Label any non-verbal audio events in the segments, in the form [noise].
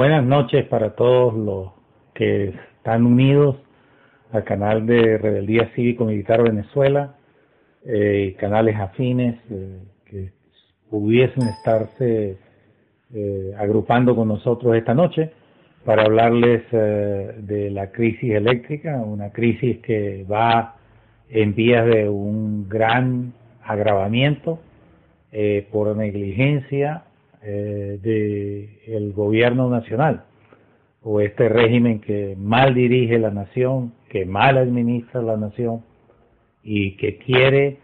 Buenas noches para todos los que están unidos al canal de Rebeldía Cívico Militar Venezuela eh, canales afines eh, que pudiesen estarse eh, agrupando con nosotros esta noche para hablarles eh, de la crisis eléctrica, una crisis que va en vías de un gran agravamiento por negligencia eh, del gobierno nacional o este régimen que mal dirige la nación, que mal administra la nación y que quiere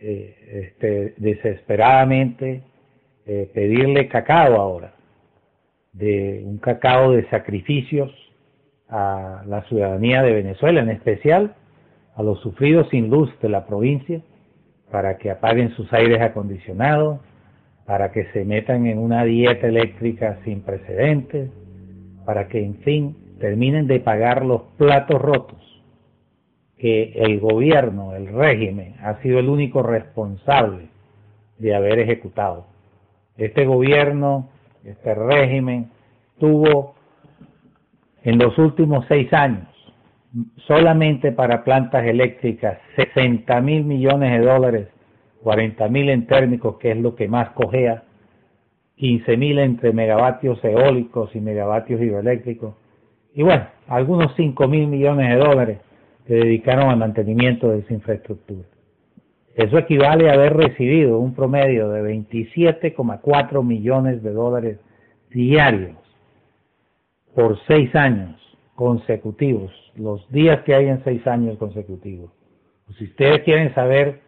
eh, este, desesperadamente eh, pedirle cacao ahora, de un cacao de sacrificios a la ciudadanía de Venezuela, en especial a los sufridos sin luz de la provincia, para que apaguen sus aires acondicionados, para que se metan en una dieta eléctrica sin precedentes, para que en fin terminen de pagar los platos rotos que el gobierno, el régimen, ha sido el único responsable de haber ejecutado. Este gobierno, este régimen, tuvo en los últimos seis años solamente para plantas eléctricas 60 mil millones de dólares 40.000 en térmicos, que es lo que más cojea, 15.000 entre megavatios eólicos y megavatios hidroeléctricos, y bueno, algunos 5.000 millones de dólares que dedicaron al mantenimiento de esa infraestructura. Eso equivale a haber recibido un promedio de 27,4 millones de dólares diarios por seis años consecutivos, los días que hay en seis años consecutivos. si ustedes quieren saber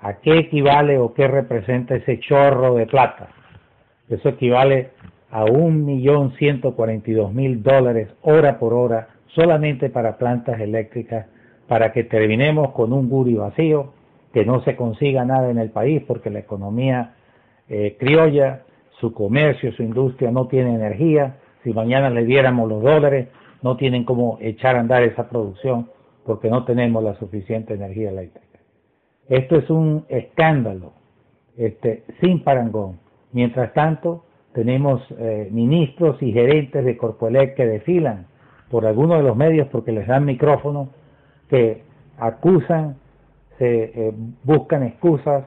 ¿A qué equivale o qué representa ese chorro de plata? Eso equivale a un millón ciento cuarenta y dos mil dólares hora por hora solamente para plantas eléctricas para que terminemos con un guri vacío, que no se consiga nada en el país porque la economía eh, criolla, su comercio, su industria no tiene energía, si mañana le diéramos los dólares, no tienen cómo echar a andar esa producción porque no tenemos la suficiente energía eléctrica. Esto es un escándalo este, sin parangón. Mientras tanto, tenemos eh, ministros y gerentes de Corpoelec que desfilan por algunos de los medios porque les dan micrófono, que acusan, se eh, buscan excusas,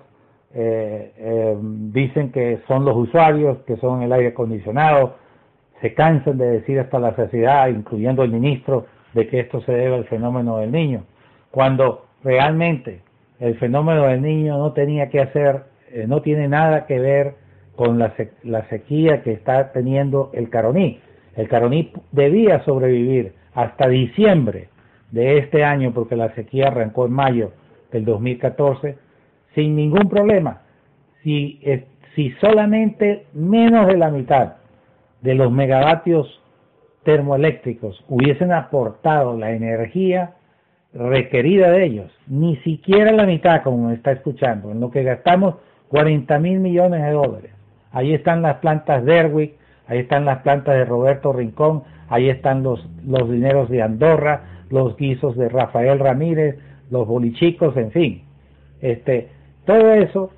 eh, dicen que son los usuarios, que son el aire acondicionado, se cansan de decir hasta la saciedad, incluyendo el ministro, de que esto se debe al fenómeno del niño, cuando realmente el fenómeno del niño no tenía que hacer, eh, no tiene nada que ver con la, sequía que está teniendo el Caroní. El Caroní debía sobrevivir hasta diciembre de este año, porque la sequía arrancó en mayo del 2014, sin ningún problema. Si, si solamente menos de la mitad de los megavatios termoeléctricos hubiesen aportado la energía requerida de ellos, ni siquiera la mitad como está escuchando, en lo que gastamos 40 mil millones de dólares. Ahí están las plantas de Erwick, ahí están las plantas de Roberto Rincón, ahí están los, los dineros de Andorra, los guisos de Rafael Ramírez, los bolichicos, en fin. Este, todo eso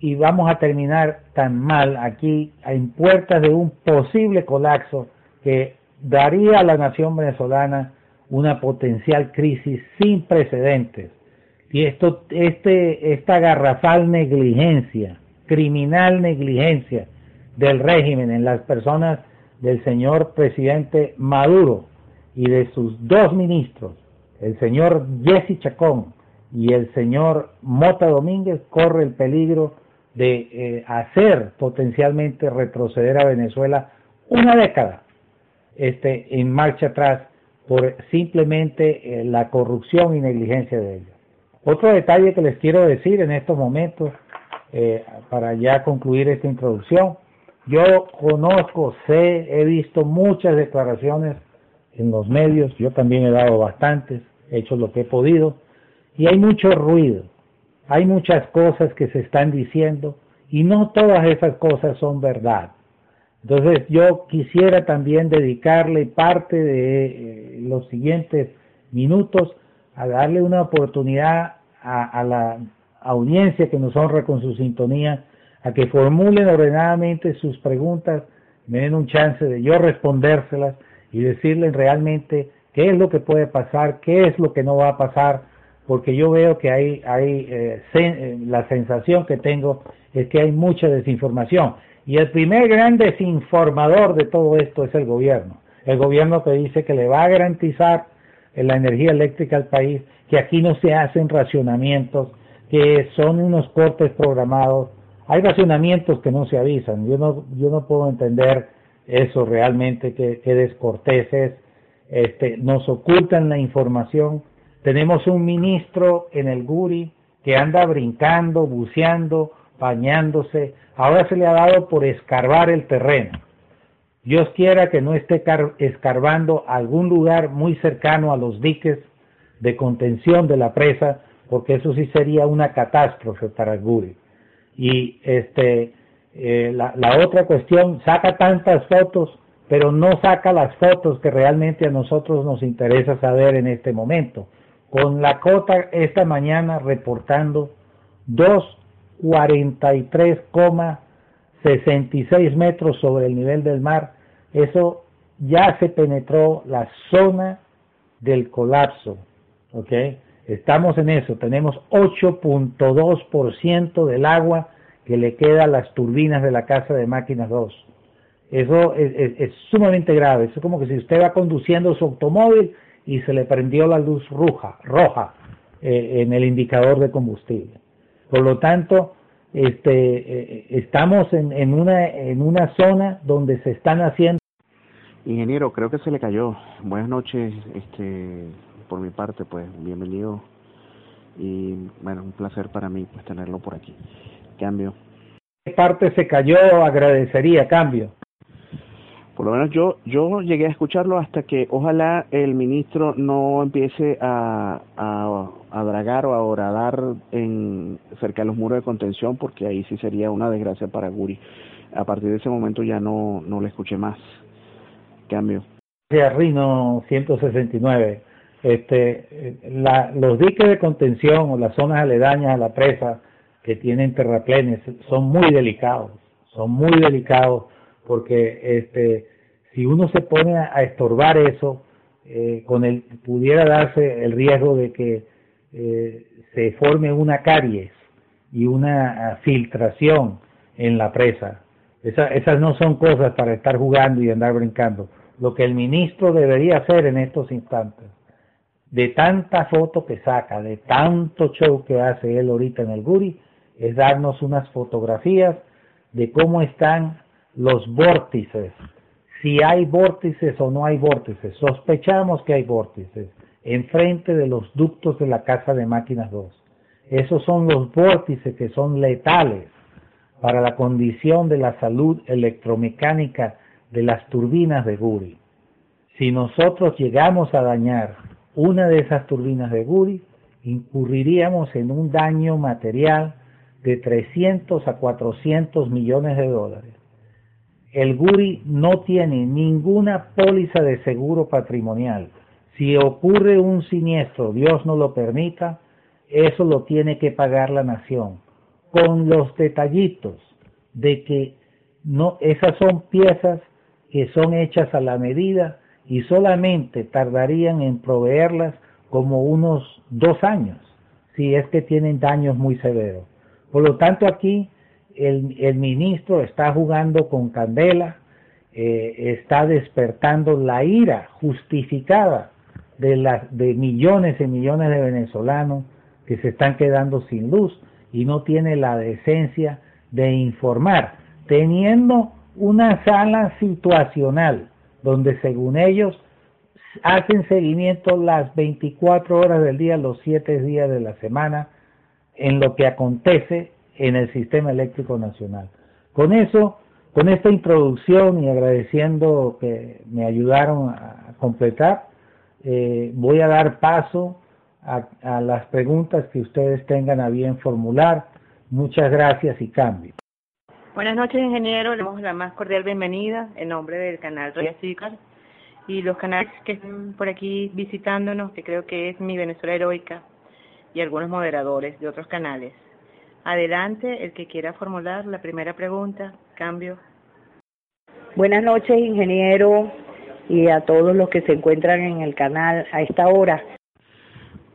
y vamos a terminar tan mal aquí en puertas de un posible colapso que daría a la nación venezolana una potencial crisis sin precedentes. Y esto, este, esta garrafal negligencia, criminal negligencia del régimen en las personas del señor presidente Maduro y de sus dos ministros, el señor Jesse Chacón y el señor Mota Domínguez, corre el peligro de eh, hacer potencialmente retroceder a Venezuela una década este, en marcha atrás por simplemente eh, la corrupción y negligencia de ellos. Otro detalle que les quiero decir en estos momentos, eh, para ya concluir esta introducción, Yo conozco, sé, he visto muchas declaraciones en los medios, yo también he dado bastantes, he hecho lo que he podido, y hay mucho ruido, hay muchas cosas que se están diciendo y no todas esas cosas son verdad. Entonces yo quisiera también dedicarle parte de eh, los siguientes minutos a darle una oportunidad a, la audiencia que nos honra con su sintonía a que formulen ordenadamente sus preguntas, me den un chance de yo respondérselas y decirles realmente qué es lo que puede pasar, qué es lo que no va a pasar, porque yo veo que hay, hay eh, eh, la sensación que tengo es que hay mucha desinformación. Y el primer gran desinformador de todo esto es el gobierno. El gobierno que dice que le va a garantizar la energía eléctrica al país, que aquí no se hacen racionamientos, que son unos cortes programados. Hay racionamientos que no se avisan. Yo no, yo no puedo entender eso realmente, que, que descorteses. Este, nos ocultan la información. Tenemos un ministro en el Guri que anda brincando, buceando, bañándose. Ahora se le ha dado por escarbar el terreno. Dios quiera que no esté escarbando algún lugar muy cercano a los diques de contención de la presa, porque eso sí sería una catástrofe para el Guri. Y este, eh, la, la otra cuestión, saca tantas fotos, pero no saca las fotos que realmente a nosotros nos interesa saber en este momento. Con la cota esta mañana reportando dos 43,66 metros sobre el nivel del mar. Eso ya se penetró la zona del colapso. ¿ok? Estamos en eso. Tenemos 8.2% del agua que le queda a las turbinas de la casa de máquinas 2. Eso es, sumamente grave. es como que si usted va conduciendo su automóvil y se le prendió la luz roja, roja eh, en el indicador de combustible. Por lo tanto, este, eh, estamos en, en, una, en una zona donde se están haciendo. Ingeniero, creo que se le cayó. Buenas noches, este, por mi parte, pues bienvenido y bueno, un placer para mí pues tenerlo por aquí. Cambio. ¿Qué parte se cayó? Agradecería, cambio. Por lo menos yo, yo llegué a escucharlo hasta que ojalá el ministro no empiece a, a, dragar o a horadar en, cerca de los muros de contención, porque ahí sí sería una desgracia para Guri. A partir de ese momento ya no, no le escuché más. Cambio. Rino 169. Este, la, los diques de contención o las zonas aledañas a la presa que tienen terraplenes son muy delicados, son muy delicados porque este, si uno se pone a, estorbar eso, eh, con el, pudiera darse el riesgo de que eh, se forme una caries y una filtración en la presa. esas no son cosas para estar jugando y andar brincando. Lo que el ministro debería hacer en estos instantes, de tanta foto que saca, de tanto show que hace él ahorita en el Guri, es darnos unas fotografías de cómo están los vórtices, si hay vórtices o no hay vórtices. Sospechamos que hay vórtices enfrente de los ductos de la casa de máquinas 2. Esos son los vórtices que son letales para la condición de la salud electromecánica de las turbinas de Guri. Si nosotros llegamos a dañar una de esas turbinas de Guri, incurriríamos en un daño material de 300 a 400 millones de dólares el Guri no tiene ninguna póliza de seguro patrimonial. Si ocurre un siniestro, Dios no lo permita, eso lo tiene que pagar la nación. Con los detallitos de que no, esas son piezas que son hechas a la medida y solamente tardarían en proveerlas como unos dos años, si es que tienen daños muy severos. Por lo tanto, aquí el, ministro está jugando con candela, eh, está despertando la ira justificada de, las, de millones y millones de venezolanos que se están quedando sin luz y no tiene la decencia de informar, teniendo una sala situacional donde según ellos hacen seguimiento las 24 horas del día, los 7 días de la semana, en lo que acontece en el sistema eléctrico nacional. Con eso con esta introducción y agradeciendo que me ayudaron a completar, eh, voy a dar paso a, las preguntas que ustedes tengan a bien formular. Muchas gracias y cambio. Buenas noches, ingeniero. Le damos la más cordial bienvenida en nombre del canal Roya Cicar y los canales que están por aquí visitándonos, que creo que es Mi Venezuela Heroica y algunos moderadores de otros canales. Adelante, el que quiera formular la primera pregunta. Cambio. Buenas noches, ingeniero, y a todos los que se encuentran en el canal a esta hora.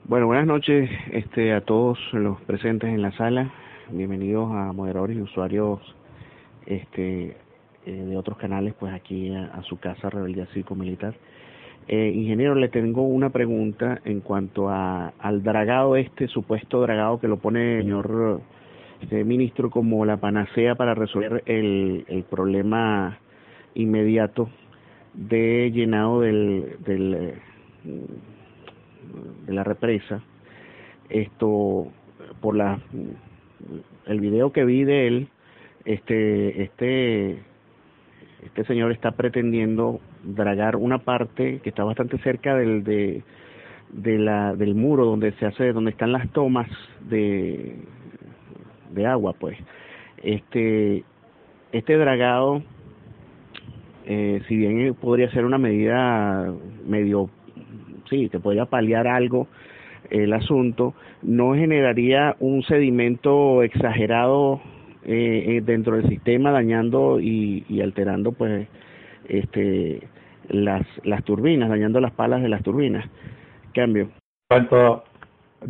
Bueno, buenas noches este, a todos los presentes en la sala. Bienvenidos a moderadores y usuarios este, eh, de otros canales, pues aquí a, su casa Rebeldía Cívico Militar. Eh, ingeniero, le tengo una pregunta en cuanto a, al dragado este, supuesto dragado que lo pone el señor este, ministro como la panacea para resolver el, el problema inmediato de llenado del, del de la represa, esto por la el video que vi de él, este este este señor está pretendiendo dragar una parte que está bastante cerca del de, de la del muro donde se hace donde están las tomas de de agua, pues. Este este dragado eh, si bien podría ser una medida medio sí, te podría paliar algo el asunto, no generaría un sedimento exagerado eh, eh, dentro del sistema dañando y, alterando pues este las las turbinas, dañando las palas de las turbinas. Cambio.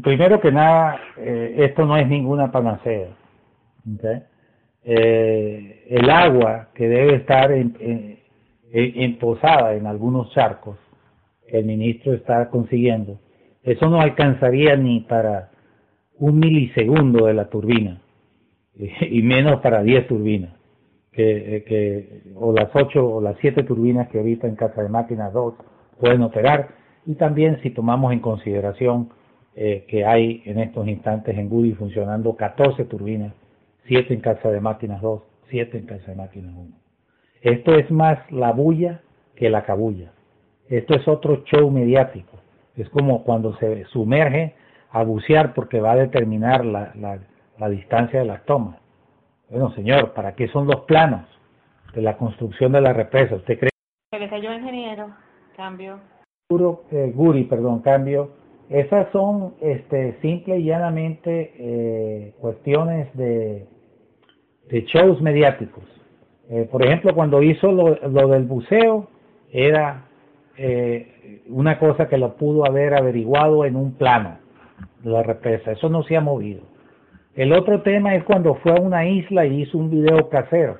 Primero que nada, eh, esto no es ninguna panacea. el agua que debe estar en, en, posada en algunos charcos el ministro está consiguiendo, eso no alcanzaría ni para un milisegundo de la turbina, [laughs] y menos para 10 turbinas, que, que, o las 8 o las 7 turbinas que ahorita en Casa de Máquinas 2 pueden operar, y también si tomamos en consideración eh, que hay en estos instantes en Gudi funcionando 14 turbinas, 7 en Casa de Máquinas 2, 7 en Casa de Máquinas 1. Esto es más la bulla que la cabulla. Esto es otro show mediático. Es como cuando se sumerge a bucear porque va a determinar la, la, distancia de las tomas. Bueno, señor, ¿para qué son los planos de la construcción de la represa? ¿Usted cree? Se le cayó ingeniero. Cambio. Eh, Guri, perdón, cambio. Esas son este, simple y llanamente eh, cuestiones de, de shows mediáticos. Eh, por ejemplo, cuando hizo lo, del buceo, era eh, una cosa que lo pudo haber averiguado en un plano la represa. Eso no se ha movido. El otro tema es cuando fue a una isla y hizo un video casero,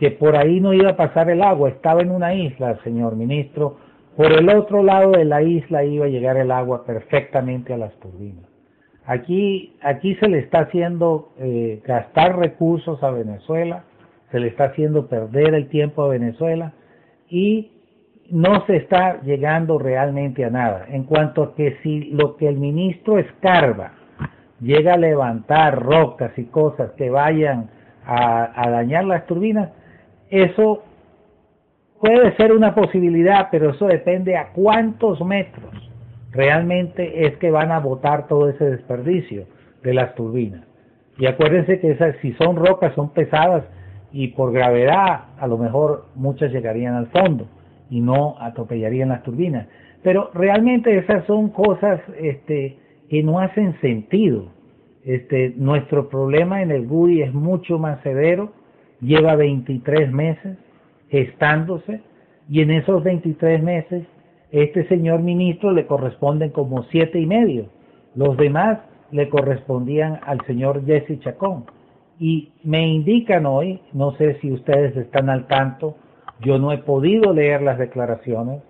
que por ahí no iba a pasar el agua, estaba en una isla, señor ministro, por el otro lado de la isla iba a llegar el agua perfectamente a las turbinas. Aquí, aquí se le está haciendo eh, gastar recursos a Venezuela, se le está haciendo perder el tiempo a Venezuela y no se está llegando realmente a nada. En cuanto a que si lo que el ministro escarba llega a levantar rocas y cosas que vayan a, dañar las turbinas, eso puede ser una posibilidad, pero eso depende a cuántos metros realmente es que van a botar todo ese desperdicio de las turbinas. Y acuérdense que esas, si son rocas son pesadas y por gravedad a lo mejor muchas llegarían al fondo y no atropellarían las turbinas. Pero realmente esas son cosas este, que no hacen sentido. Este, nuestro problema en el GUI es mucho más severo, lleva 23 meses gestándose y en esos 23 meses este señor ministro le corresponden como siete y medio. Los demás le correspondían al señor Jesse Chacón. Y me indican hoy, no sé si ustedes están al tanto, yo no he podido leer las declaraciones.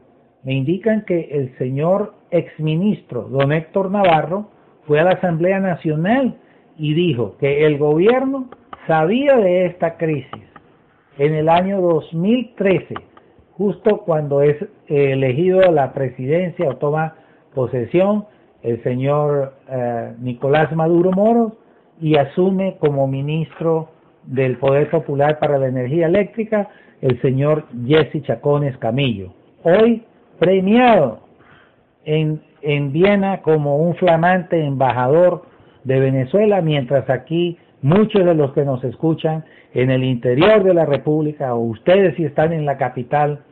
Me indican que el señor exministro, don Héctor Navarro, fue a la Asamblea Nacional y dijo que el gobierno sabía de esta crisis en el año 2013, justo cuando es elegido la presidencia o toma posesión el señor eh, Nicolás Maduro Moros y asume como ministro del Poder Popular para la Energía Eléctrica, el señor Jesse Chacones Camillo, hoy premiado en, en Viena como un flamante embajador de Venezuela, mientras aquí muchos de los que nos escuchan en el interior de la República, o ustedes si están en la capital,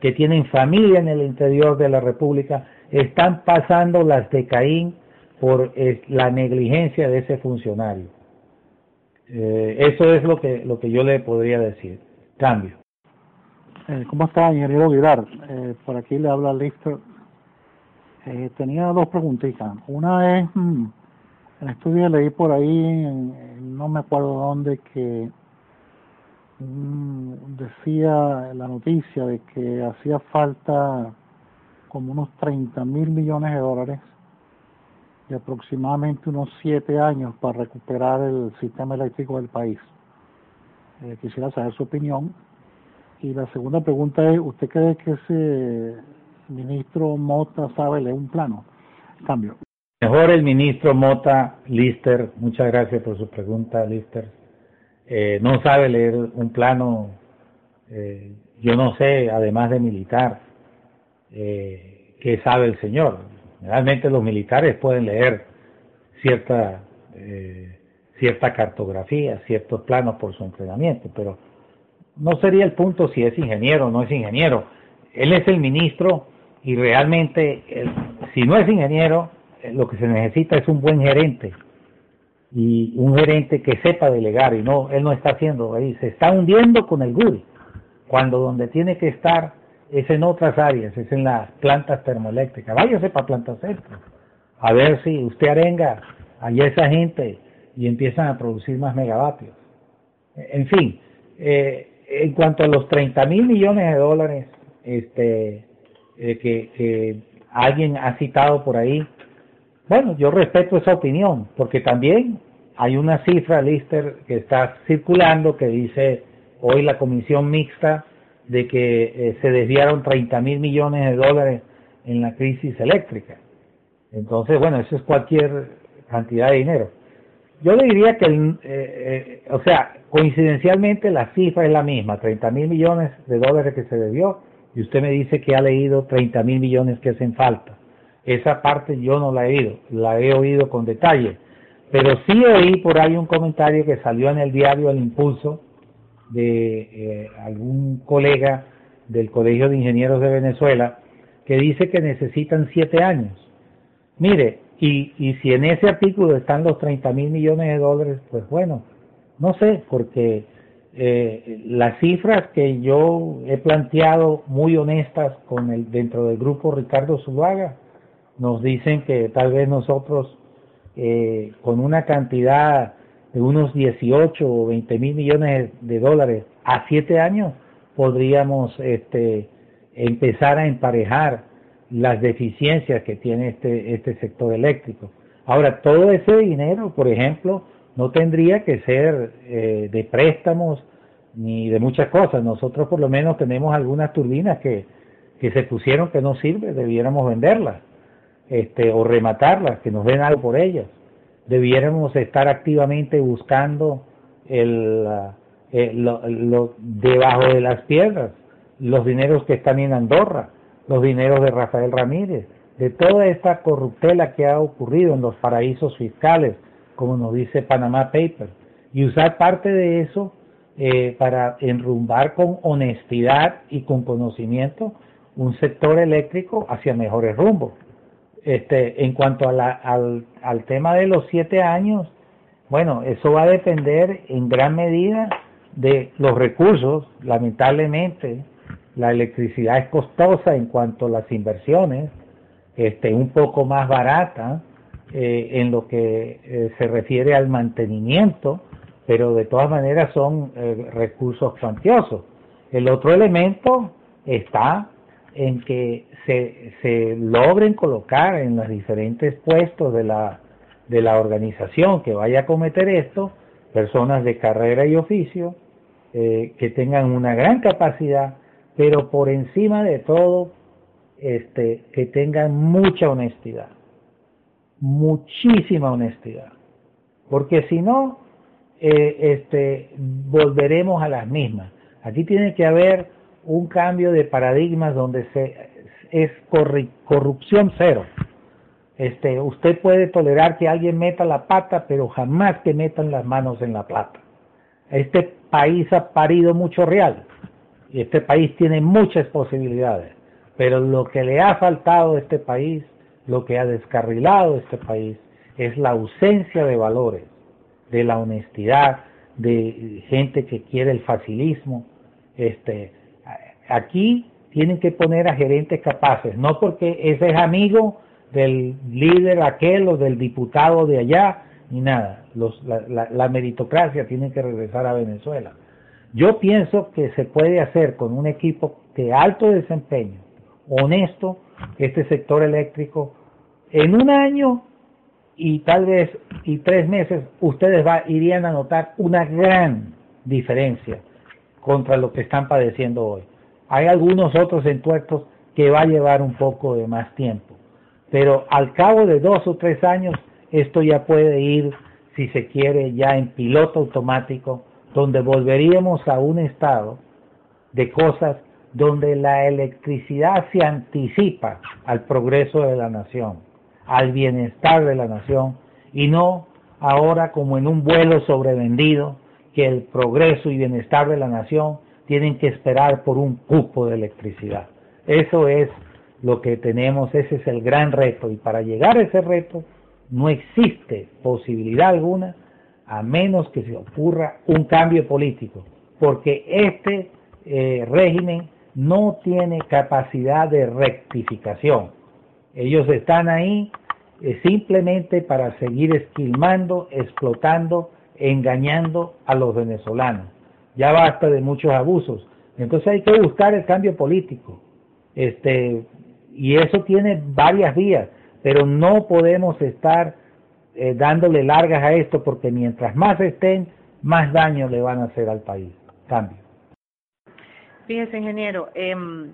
que tienen familia en el interior de la República, están pasando las de Caín por eh, la negligencia de ese funcionario. Eh, eso es lo que, lo que yo le podría decir. Cambio. Eh, ¿Cómo está, ingeniero Aguilar? Por aquí le habla Lister. Tenía dos preguntitas. Una es, mm, en estudio leí por ahí, no me acuerdo dónde, que decía la noticia de que hacía falta como unos 30 mil millones de dólares y aproximadamente unos siete años para recuperar el sistema eléctrico del país. Eh, quisiera saber su opinión. Y la segunda pregunta es, ¿usted cree que ese ministro Mota sabe leer un plano? Cambio. Mejor el ministro Mota, Lister, muchas gracias por su pregunta, Lister. Eh, no sabe leer un plano, eh, yo no sé, además de militar, eh, qué sabe el señor. Realmente los militares pueden leer cierta, eh, cierta cartografía, ciertos planos por su entrenamiento, pero no sería el punto si es ingeniero o no es ingeniero. Él es el ministro y realmente, si no es ingeniero, eh, lo que se necesita es un buen gerente y un gerente que sepa delegar y no, él no está haciendo ahí, se está hundiendo con el GURI, cuando donde tiene que estar es en otras áreas, es en las plantas termoeléctricas. Váyase para plantas eléctricas, a ver si usted arenga allá esa gente y empiezan a producir más megavatios. En fin, eh, en cuanto a los 30 mil millones de dólares este, eh, que, que alguien ha citado por ahí, bueno, yo respeto esa opinión, porque también hay una cifra, Lister, que está circulando que dice hoy la comisión mixta de que eh, se desviaron 30 mil millones de dólares en la crisis eléctrica. Entonces, bueno, eso es cualquier cantidad de dinero. Yo le diría que, eh, eh, o sea, coincidencialmente la cifra es la misma, 30 mil millones de dólares que se debió, y usted me dice que ha leído 30 mil millones que hacen falta. Esa parte yo no la he oído, la he oído con detalle, pero sí oí por ahí un comentario que salió en el diario El Impulso, de eh, algún colega del Colegio de Ingenieros de Venezuela que dice que necesitan siete años. Mire, y, y si en ese artículo están los 30 mil millones de dólares, pues bueno, no sé, porque eh, las cifras que yo he planteado muy honestas con el dentro del grupo Ricardo Zuluaga nos dicen que tal vez nosotros eh, con una cantidad de unos 18 o 20 mil millones de dólares a siete años, podríamos este, empezar a emparejar las deficiencias que tiene este, este sector eléctrico. Ahora, todo ese dinero, por ejemplo, no tendría que ser eh, de préstamos ni de muchas cosas. Nosotros por lo menos tenemos algunas turbinas que, que se pusieron que no sirven, debiéramos venderlas este, o rematarlas, que nos den algo por ellas debiéramos estar activamente buscando el, eh, lo, debajo de las piedras, los dineros que están en Andorra, los dineros de Rafael Ramírez, de toda esta corruptela que ha ocurrido en los paraísos fiscales, como nos dice Panama Papers, y usar parte de eso eh, para enrumbar con honestidad y con conocimiento un sector eléctrico hacia mejores rumbos. Este, en cuanto al tema de los siete años, bueno, eso va a depender en gran medida de los recursos. Lamentablemente, la electricidad es costosa en cuanto a las inversiones, este, un poco más barata eh, en lo que eh, se refiere al mantenimiento, pero de todas maneras son eh, recursos cuantiosos. El otro elemento está en que se, se logren colocar en los diferentes puestos de la, de la organización que vaya a cometer esto, personas de carrera y oficio, eh, que tengan una gran capacidad, pero por encima de todo, este, que tengan mucha honestidad, muchísima honestidad, porque si no, eh, este, volveremos a las mismas. Aquí tiene que haber un cambio de paradigmas donde se es corrupción cero. Este, usted puede tolerar que alguien meta la pata, pero jamás que metan las manos en la plata. Este país ha parido mucho real y este país tiene muchas posibilidades, pero lo que le ha faltado a este país, lo que ha descarrilado este país, es la ausencia de valores, de la honestidad, de gente que quiere el facilismo. Este, aquí tienen que poner a gerentes capaces, no porque ese es amigo del líder aquel o del diputado de allá, ni nada. La, meritocracia tiene que regresar a Venezuela. Yo pienso que se puede hacer con un equipo de alto desempeño, honesto, este sector eléctrico, en un año y tal vez y tres meses ustedes irían a notar una gran diferencia contra lo que están padeciendo hoy. Hay algunos otros entuertos que va a llevar un poco de más tiempo, pero al cabo de dos o tres años esto ya puede ir, si se quiere, ya en piloto automático, donde volveríamos a un estado de cosas donde la electricidad se anticipa al progreso de la nación, al bienestar de la nación, y no ahora como en un vuelo sobrevendido, que el progreso y bienestar de la nación tienen que esperar por un cupo de electricidad. Eso es lo que tenemos, ese es el gran reto y para llegar a ese reto no existe posibilidad alguna a menos que se ocurra un cambio político, porque este eh, régimen no tiene capacidad de rectificación. Ellos están ahí eh, simplemente para seguir esquilmando, explotando, engañando a los venezolanos ya basta de muchos abusos. Entonces hay que buscar el cambio político. Este, y eso tiene varias vías, pero no podemos estar eh, dándole largas a esto porque mientras más estén, más daño le van a hacer al país. Cambio. Fíjese, ingeniero, em,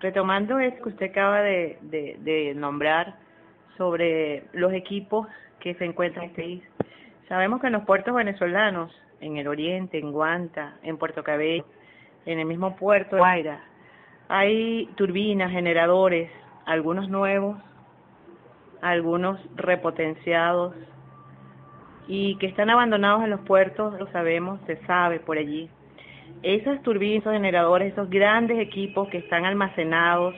retomando eso que usted acaba de, de, nombrar sobre los equipos que se encuentran en este país, sabemos que en los puertos venezolanos en el oriente, en Guanta, en Puerto Cabello, en el mismo puerto de Guaira. Hay turbinas, generadores, algunos nuevos, algunos repotenciados y que están abandonados en los puertos, lo sabemos, se sabe por allí. Esas turbinas, esos generadores, esos grandes equipos que están almacenados,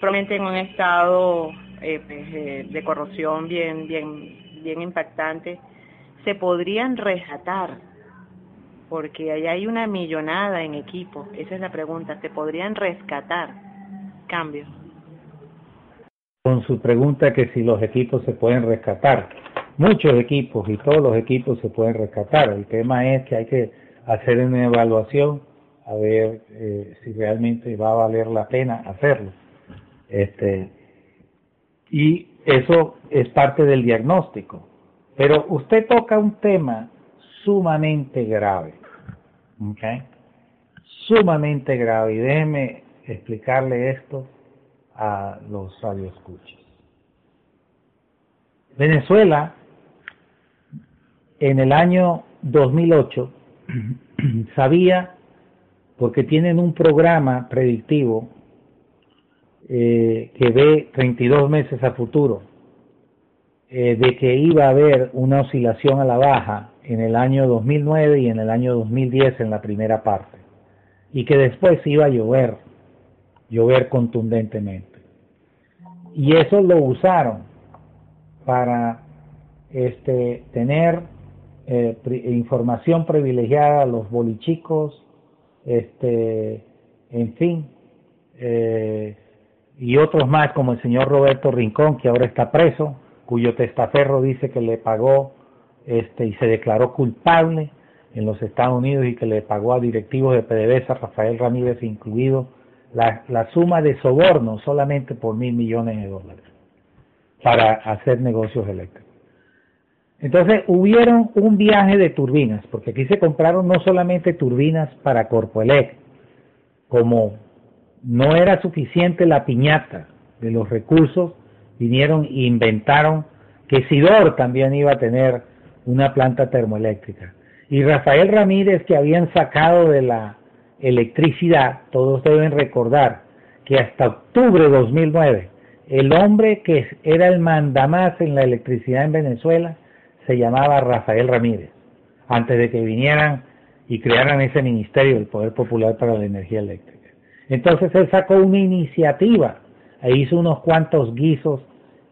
probablemente en un estado eh, pues, eh, de corrosión bien, bien, bien impactante, se podrían rescatar? Porque allá hay una millonada en equipo. Esa es la pregunta. ¿Se podrían rescatar? Cambio. Con su pregunta que si los equipos se pueden rescatar. Muchos equipos y todos los equipos se pueden rescatar. El tema es que hay que hacer una evaluación a ver eh, si realmente va a valer la pena hacerlo. Este, y eso es parte del diagnóstico. Pero usted toca un tema sumamente grave, ¿okay? Sumamente grave. Y déjeme explicarle esto a los radioescuchas. Venezuela, en el año 2008, [clears throat] sabía, porque tienen un programa predictivo eh, que ve 32 meses a futuro, eh, de que iba a haber una oscilación a la baja en el año 2009 y en el año 2010 en la primera parte, y que después iba a llover, llover contundentemente. Y eso lo usaron para este, tener eh, información privilegiada a los bolichicos, este, en fin, eh, y otros más como el señor Roberto Rincón, que ahora está preso, cuyo testaferro dice que le pagó este, y se declaró culpable en los Estados Unidos y que le pagó a directivos de PDVSA, Rafael Ramírez incluido, la, la suma de soborno solamente por mil millones de dólares para hacer negocios eléctricos. Entonces hubieron un viaje de turbinas, porque aquí se compraron no solamente turbinas para Corpoelec, como no era suficiente la piñata de los recursos vinieron e inventaron que Sidor también iba a tener una planta termoeléctrica. Y Rafael Ramírez, que habían sacado de la electricidad, todos deben recordar que hasta octubre de 2009, el hombre que era el mandamás en la electricidad en Venezuela se llamaba Rafael Ramírez, antes de que vinieran y crearan ese ministerio del Poder Popular para la Energía Eléctrica. Entonces él sacó una iniciativa e hizo unos cuantos guisos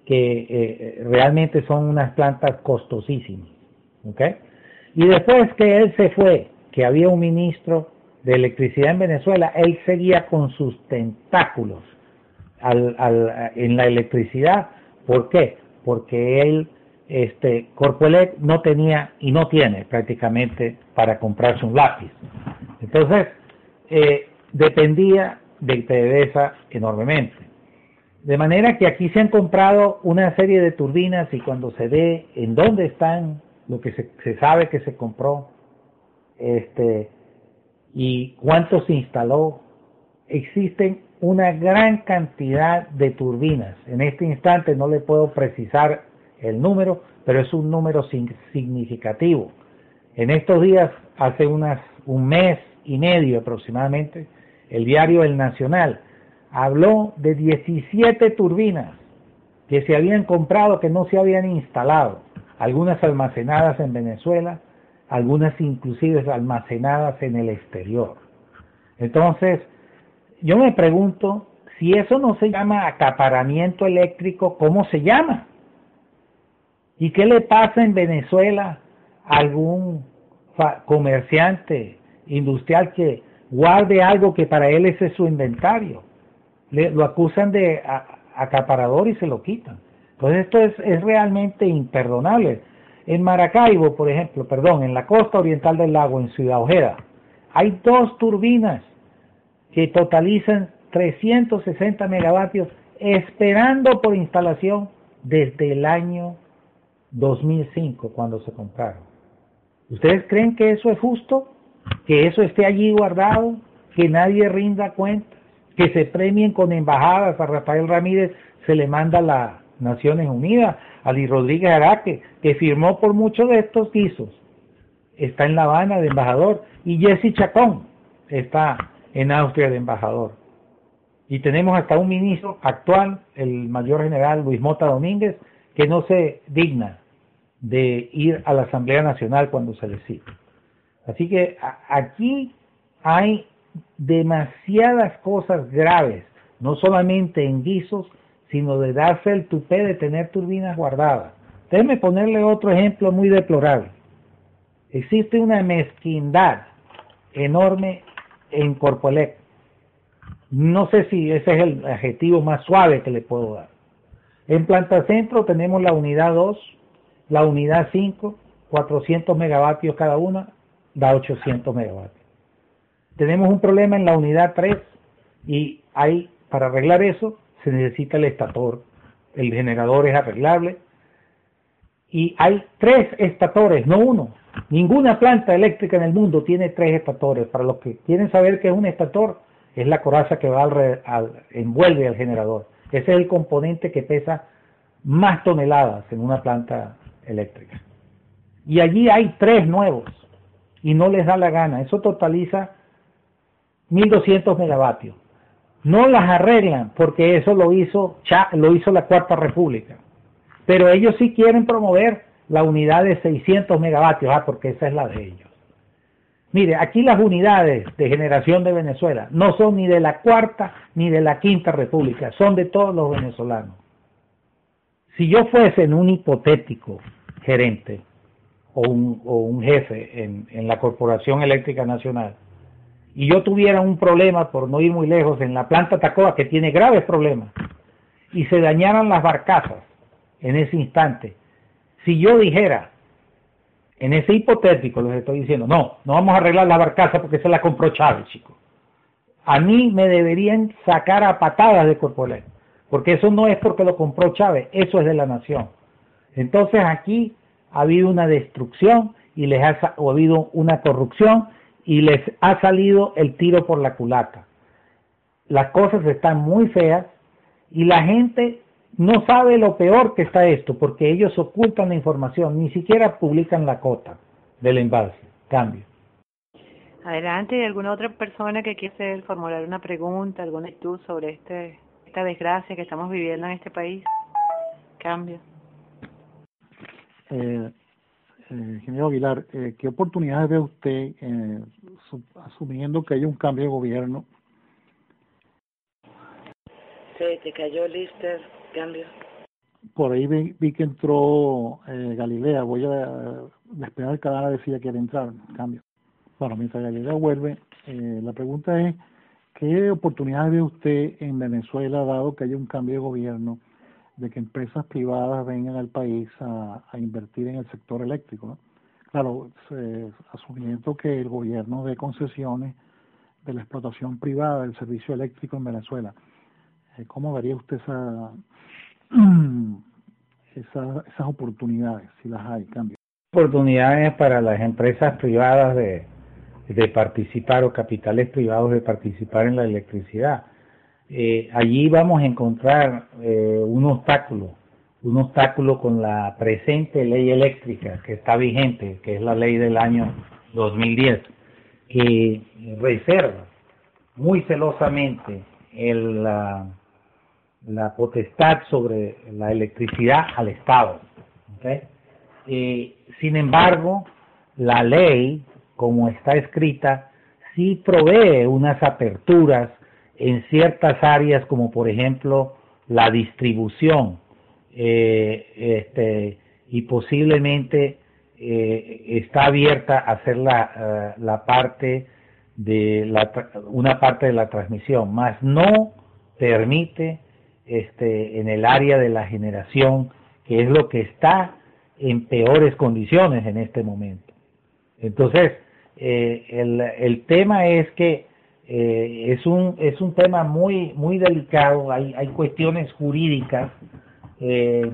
que eh, realmente son unas plantas costosísimas. ¿okay? Y después que él se fue, que había un ministro de electricidad en Venezuela, él seguía con sus tentáculos en la electricidad. ¿Por qué? Porque él, este, Corpoelec no tenía y no tiene prácticamente para comprarse un lápiz. Entonces, eh, dependía de PDVSA enormemente. De manera que aquí se han comprado una serie de turbinas y cuando se ve en dónde están, lo que se, sabe que se compró, este, y cuánto se instaló, existen una gran cantidad de turbinas. En este instante no le puedo precisar el número, pero es un número significativo. En estos días, hace unas, un mes y medio aproximadamente, el diario El Nacional habló de 17 turbinas que se habían comprado, que no se habían instalado, algunas almacenadas en Venezuela, algunas inclusive almacenadas en el exterior. Entonces, yo me pregunto, si eso no se llama acaparamiento eléctrico, ¿cómo se llama? ¿Y qué le pasa en Venezuela a algún comerciante industrial que guarde algo que para él ese es su inventario? Lo acusan de acaparador y se lo quitan. Entonces esto es, es realmente imperdonable. En Maracaibo, por ejemplo, perdón, en la costa oriental del lago, en Ciudad Ojeda, hay dos turbinas que totalizan 360 megavatios esperando por instalación desde el año 2005 cuando se compraron. ¿Ustedes creen que eso es justo? ¿Que eso esté allí guardado? ¿Que nadie rinda cuenta? ¿Que se premien con embajadas? A Rafael Ramírez se le manda a las Naciones Unidas, a Luis Rodríguez Araque, que firmó por muchos de estos guisos. Está en La Habana de embajador. Y Jesse Chacón está en Austria de embajador. Y tenemos hasta un ministro actual, el mayor general Luis Mota Domínguez, que no se digna de ir a la Asamblea Nacional cuando se le cita. Así que aquí hay demasiadas cosas graves, no solamente en guisos, sino de darse el tupé de tener turbinas guardadas. Déjeme ponerle otro ejemplo muy deplorable. Existe una mezquindad enorme en Corpoelec. No sé si ese es el adjetivo más suave que le puedo dar. En Planta Centro tenemos la unidad 2, la unidad 5, 400 megavatios cada una, da 800 megavatios. Tenemos un problema en la unidad 3 y hay, para arreglar eso, se necesita el estator. El generador es arreglable. Y hay tres estatores, no uno. Ninguna planta eléctrica en el mundo tiene tres estatores. Para los que quieren saber qué es un estator, es la coraza que va al, envuelve al generador. Ese es el componente que pesa más toneladas en una planta eléctrica. Y allí hay tres nuevos y no les da la gana. Eso totaliza 1200 megavatios. No las arreglan porque eso lo hizo, lo hizo la Cuarta República. Pero ellos sí quieren promover la unidad de 600 megavatios, ah, porque esa es la de ellos. Mire, aquí las unidades de generación de Venezuela no son ni de la Cuarta ni de la Quinta República, son de todos los venezolanos. Si yo fuese en un hipotético gerente o un, jefe en, la Corporación Eléctrica Nacional y yo tuviera un problema, por no ir muy lejos, en la planta Tacoa, que tiene graves problemas, y se dañaran las barcazas en ese instante, si yo dijera, en ese hipotético les estoy diciendo, no, no vamos a arreglar la barcaza porque se la compró Chávez, chicos. A mí me deberían sacar a patadas de Corpoelec, porque eso no es porque lo compró Chávez, eso es de la nación. Entonces aquí ha habido una destrucción y les ha, habido una corrupción y les ha salido el tiro por la culata. Las cosas están muy feas y la gente no sabe lo peor que está esto, porque ellos ocultan la información, ni siquiera publican la cota del embalse. Cambio. Adelante, ¿alguna otra persona que quiere formular una pregunta, alguna actitud sobre este, esta desgracia que estamos viviendo en este país? Cambio. Eh, eh, ingeniero Aguilar, eh, ¿qué oportunidades ve usted, eh, asumiendo que hay un cambio de gobierno? Se te cayó Lister, cambio. Por ahí vi, que entró eh, Galilea, voy a despegar el canal decía que quiere entrar, cambio. Bueno, mientras Galilea vuelve, eh, la pregunta es, ¿qué oportunidades ve usted en Venezuela dado que hay un cambio de gobierno? De que empresas privadas vengan al país a, invertir en el sector eléctrico. Claro, asumiendo que el gobierno dé concesiones de la explotación privada del servicio eléctrico en Venezuela. Eh, ¿Cómo vería usted esa, [clears throat] esas oportunidades, si las hay? Cambio. Oportunidades para las empresas privadas de participar o capitales privados de participar en la electricidad eh, allí vamos a encontrar eh, un obstáculo, un obstáculo con la presente ley eléctrica que está vigente, que es la ley del año 2010, que reserva muy celosamente el, la, la, potestad sobre la electricidad al Estado. Eh, sin embargo, la ley, como está escrita, sí provee unas aperturas en ciertas áreas como por ejemplo la distribución eh, este, y posiblemente eh, está abierta a hacer la, uh, la parte de la, una parte de la transmisión, más no permite este, en el área de la generación, que es lo que está en peores condiciones en este momento. Entonces, eh, el, el tema es que eh, es un es un tema muy muy delicado hay hay cuestiones jurídicas eh,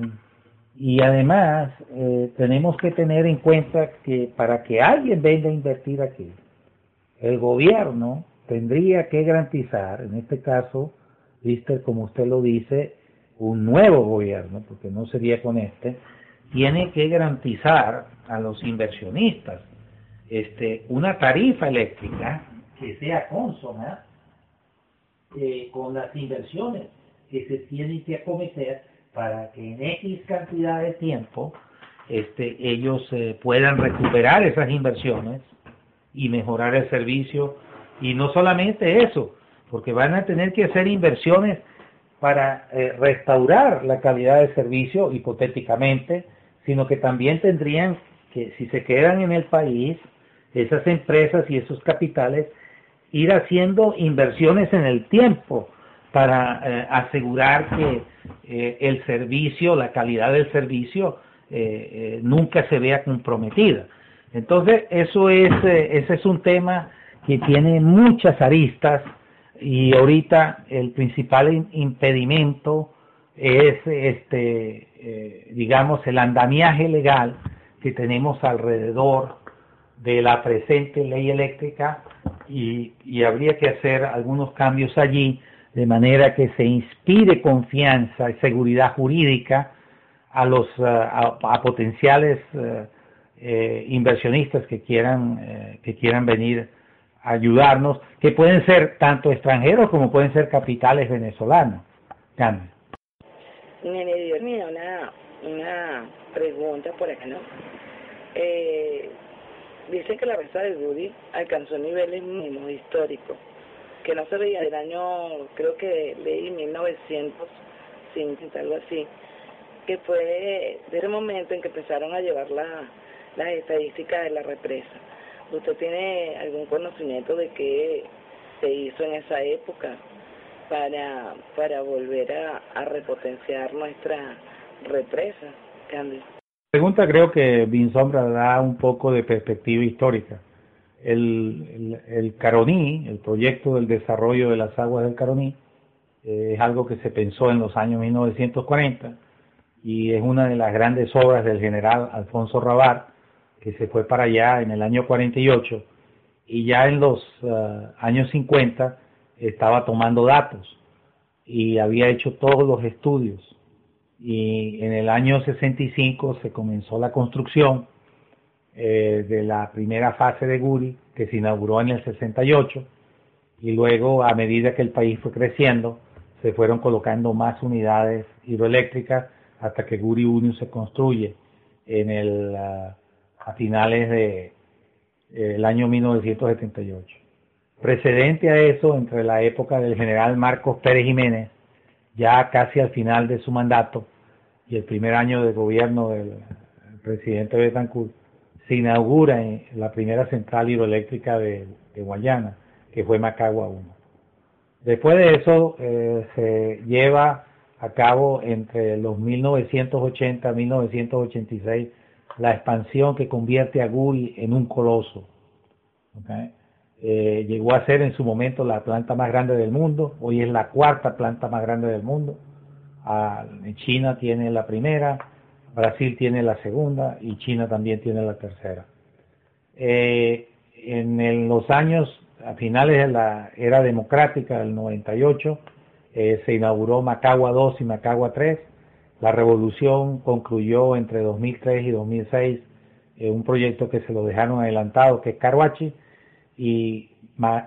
y además eh, tenemos que tener en cuenta que para que alguien venga a invertir aquí el gobierno tendría que garantizar en este caso viste como usted lo dice un nuevo gobierno porque no sería con este tiene que garantizar a los inversionistas este una tarifa eléctrica que sea consona eh, con las inversiones que se tienen que acometer para que en X cantidad de tiempo este, ellos eh, puedan recuperar esas inversiones y mejorar el servicio. Y no solamente eso, porque van a tener que hacer inversiones para eh, restaurar la calidad de servicio, hipotéticamente, sino que también tendrían que, si se quedan en el país, esas empresas y esos capitales ir haciendo inversiones en el tiempo para eh, asegurar que eh, el servicio, la calidad del servicio, eh, nunca se vea comprometida. Entonces, eso es, ese es un tema que tiene muchas aristas y ahorita el principal impedimento es, este, digamos, el andamiaje legal que tenemos alrededor de la presente ley eléctrica y, habría que hacer algunos cambios allí de manera que se inspire confianza y seguridad jurídica a los a, potenciales eh, eh, inversionistas que quieran eh, que quieran venir a ayudarnos que pueden ser tanto extranjeros como pueden ser capitales venezolanos Carmen. eh, Dicen que la reza de Woody alcanzó niveles mínimos históricos, que no se veía del año, creo que leí 1950, algo así, que fue de ese momento en que empezaron a llevar la, las estadísticas de la represa. ¿Usted tiene algún conocimiento de qué se hizo en esa época para, para volver a, a repotenciar nuestra represa, Candy? Pregunta creo que Sombra da un poco de perspectiva histórica. El, Caroní, el proyecto del desarrollo de las aguas del Caroní, eh, es algo que se pensó en los años 1940 y es una de las grandes obras del general Alfonso Rabar, que se fue para allá en el año 48 y ya en los uh, años 50 estaba tomando datos y había hecho todos los estudios y en el año 65 se comenzó la construcción eh, de la primera fase de Guri, que se inauguró en el 68, y luego a medida que el país fue creciendo, se fueron colocando más unidades hidroeléctricas hasta que Guri 1 se construye en el, ah, a finales de el año 1978. Precedente a eso, entre la época del general Marcos Pérez Jiménez, ya casi al final de su mandato y el primer año de gobierno del presidente Betancourt, se inaugura la primera central hidroeléctrica de, Guayana, que fue Macagua 1. Después de eso eh, se lleva a cabo entre los 1980 y 1986 la expansión que convierte a Guri en un coloso. Eh, llegó a ser en su momento la planta más grande del mundo, hoy es la cuarta planta más grande del mundo. Ah, China tiene la primera, Brasil tiene la segunda y China también tiene la tercera. Eh, en los años, a finales de la era democrática del 98, eh, se inauguró Macagua 2 y Macagua 3. La revolución concluyó entre 2003 y 2006 un proyecto que se lo dejaron adelantado, que es Caruachi, y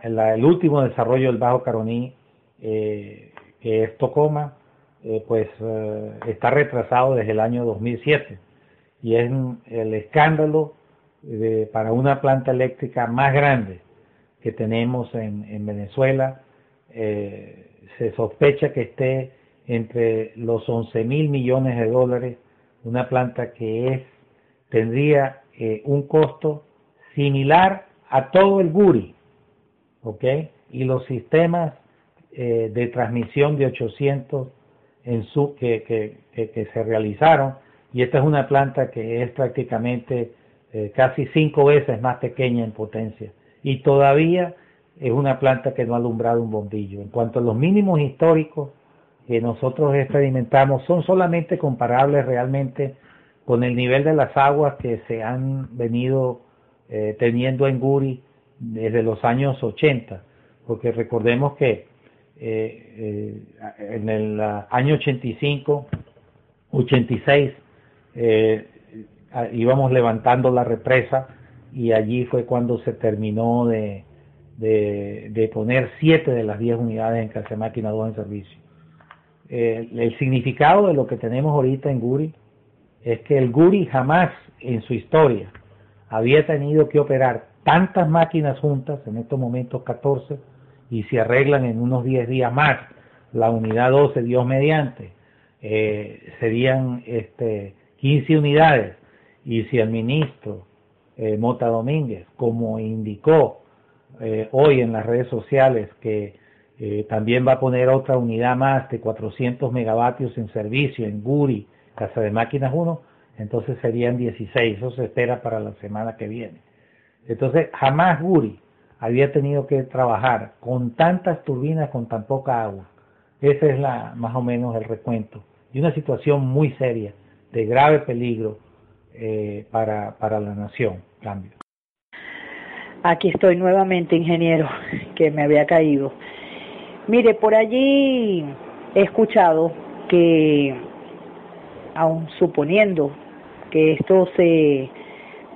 el último desarrollo del Bajo Caroní, eh, que es Tocoma, eh, pues eh, está retrasado desde el año 2007 y es el escándalo de, para una planta eléctrica más grande que tenemos en, en Venezuela. se sospecha que esté entre los 11 mil millones de dólares, una planta que es tendría un costo similar a todo el GURI, ¿ok? Y los sistemas eh, de transmisión de 800 en su, que, se realizaron, y esta es una planta que es prácticamente eh, casi cinco veces más pequeña en potencia, y todavía es una planta que no ha alumbrado un bombillo. En cuanto a los mínimos históricos que nosotros experimentamos, son solamente comparables realmente con el nivel de las aguas que se han venido eh, teniendo en Guri desde los años 80, porque recordemos que eh, eh, en el año 85, 86, íbamos levantando la represa y allí fue cuando se terminó de, poner siete de las 10 unidades en Casa Máquina 2 en servicio. el significado de lo que tenemos ahorita en Guri es que el Guri jamás en su historia había tenido que operar tantas máquinas juntas, en estos momentos 14, y se arreglan en unos 10 días más. La unidad 12, Dios mediante, eh, serían este, 15 unidades. Y si el ministro eh, Mota Domínguez, como indicó eh, hoy en las redes sociales, que también va a poner otra unidad más de 400 megavatios en servicio en Guri, Casa de Máquinas 1, entonces serían 16, eso se espera para la semana que viene. Entonces, jamás Guri había tenido que trabajar con tantas turbinas con tan poca agua. Ese es la, más o menos el recuento. Y una situación muy seria, de grave peligro eh, para, para la nación. Cambio. Aquí estoy nuevamente, ingeniero, que me había caído. Mire, por allí he escuchado que, aun suponiendo que esto se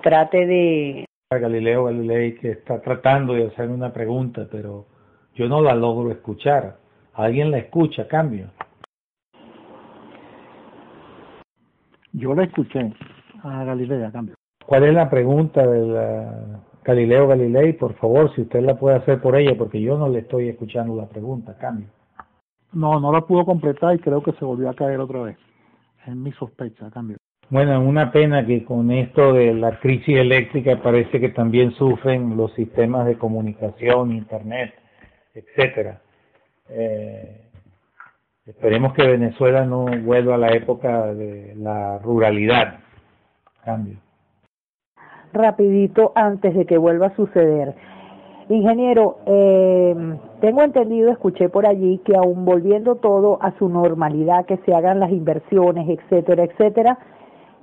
trate de... Galileo Galilei que está tratando de hacer una pregunta, pero yo no la logro escuchar. ¿Alguien la escucha, cambio? Yo la escuché a Galileo, cambio. ¿Cuál es la pregunta de Galileo Galilei? Por favor, si usted la puede hacer por ella, porque yo no le estoy escuchando la pregunta, cambio. No, no la pudo completar y creo que se volvió a caer otra vez. Es mi sospecha, cambio. Bueno, una pena que con esto de la crisis eléctrica parece que también sufren los sistemas de comunicación, internet, etcétera. Eh, esperemos que Venezuela no vuelva a la época de la ruralidad. Cambio. Rapidito antes de que vuelva a suceder. Ingeniero, eh, tengo entendido, escuché por allí que aún volviendo todo a su normalidad, que se hagan las inversiones, etcétera, etcétera,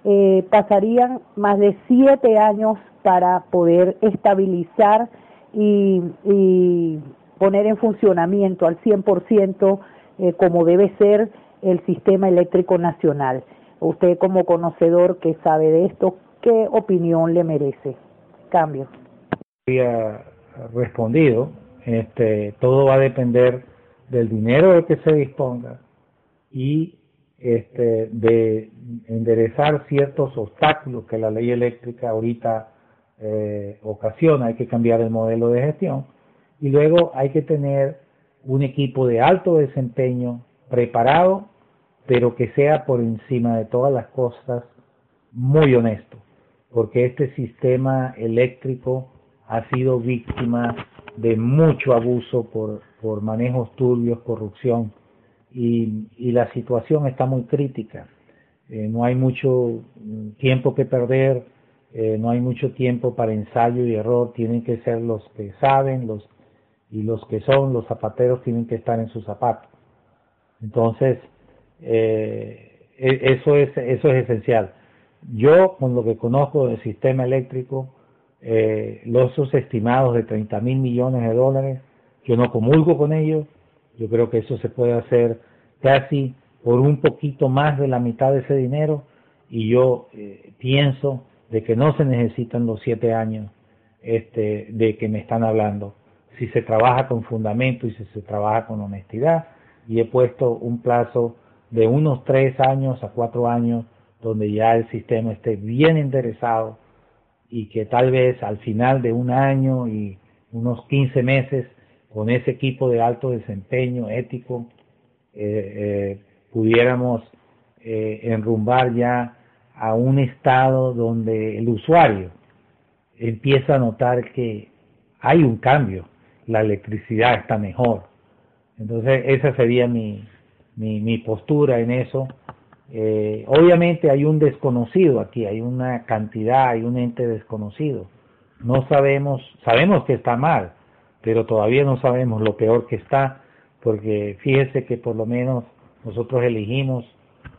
eh, pasarían más de siete años para poder estabilizar y, poner en funcionamiento al 100% eh, como debe ser el sistema eléctrico nacional. Usted como conocedor que sabe de esto, ¿qué opinión le merece? Cambio. Había respondido, este, todo va a depender del dinero del que se disponga y este, de enderezar ciertos obstáculos que la ley eléctrica ahorita eh, ocasiona. Hay que cambiar el modelo de gestión y luego hay que tener un equipo de alto desempeño preparado, pero que sea por encima de todas las cosas muy honesto, porque este sistema eléctrico ha sido víctima de mucho abuso por, por manejos turbios, corrupción, y, y la situación está muy crítica. Eh, no hay mucho tiempo que perder, eh, no hay mucho tiempo para ensayo y error, tienen que ser los que saben, los y los que son los zapateros tienen que estar en sus zapatos. Entonces, eh, e, eso es eso es esencial. Yo, con lo que conozco del sistema eléctrico, eh, los estimados de 30 mil millones de dólares, yo no comulgo con ellos, yo creo que eso se puede hacer casi por un poquito más de la mitad de ese dinero y yo eh, pienso de que no se necesitan los siete años este, de que me están hablando. Si se trabaja con fundamento y si se trabaja con honestidad y he puesto un plazo de unos tres años a cuatro años donde ya el sistema esté bien enderezado y que tal vez al final de un año y unos 15 meses con ese equipo de alto desempeño ético eh, eh, pudiéramos eh, enrumbar ya a un estado donde el usuario empieza a notar que hay un cambio, la electricidad está mejor. Entonces esa sería mi, mi, postura en eso. Obviamente hay un desconocido aquí, hay una cantidad, hay un ente desconocido. No sabemos, sabemos que está mal, pero todavía no sabemos lo peor que está, porque fíjese que por lo menos nosotros elegimos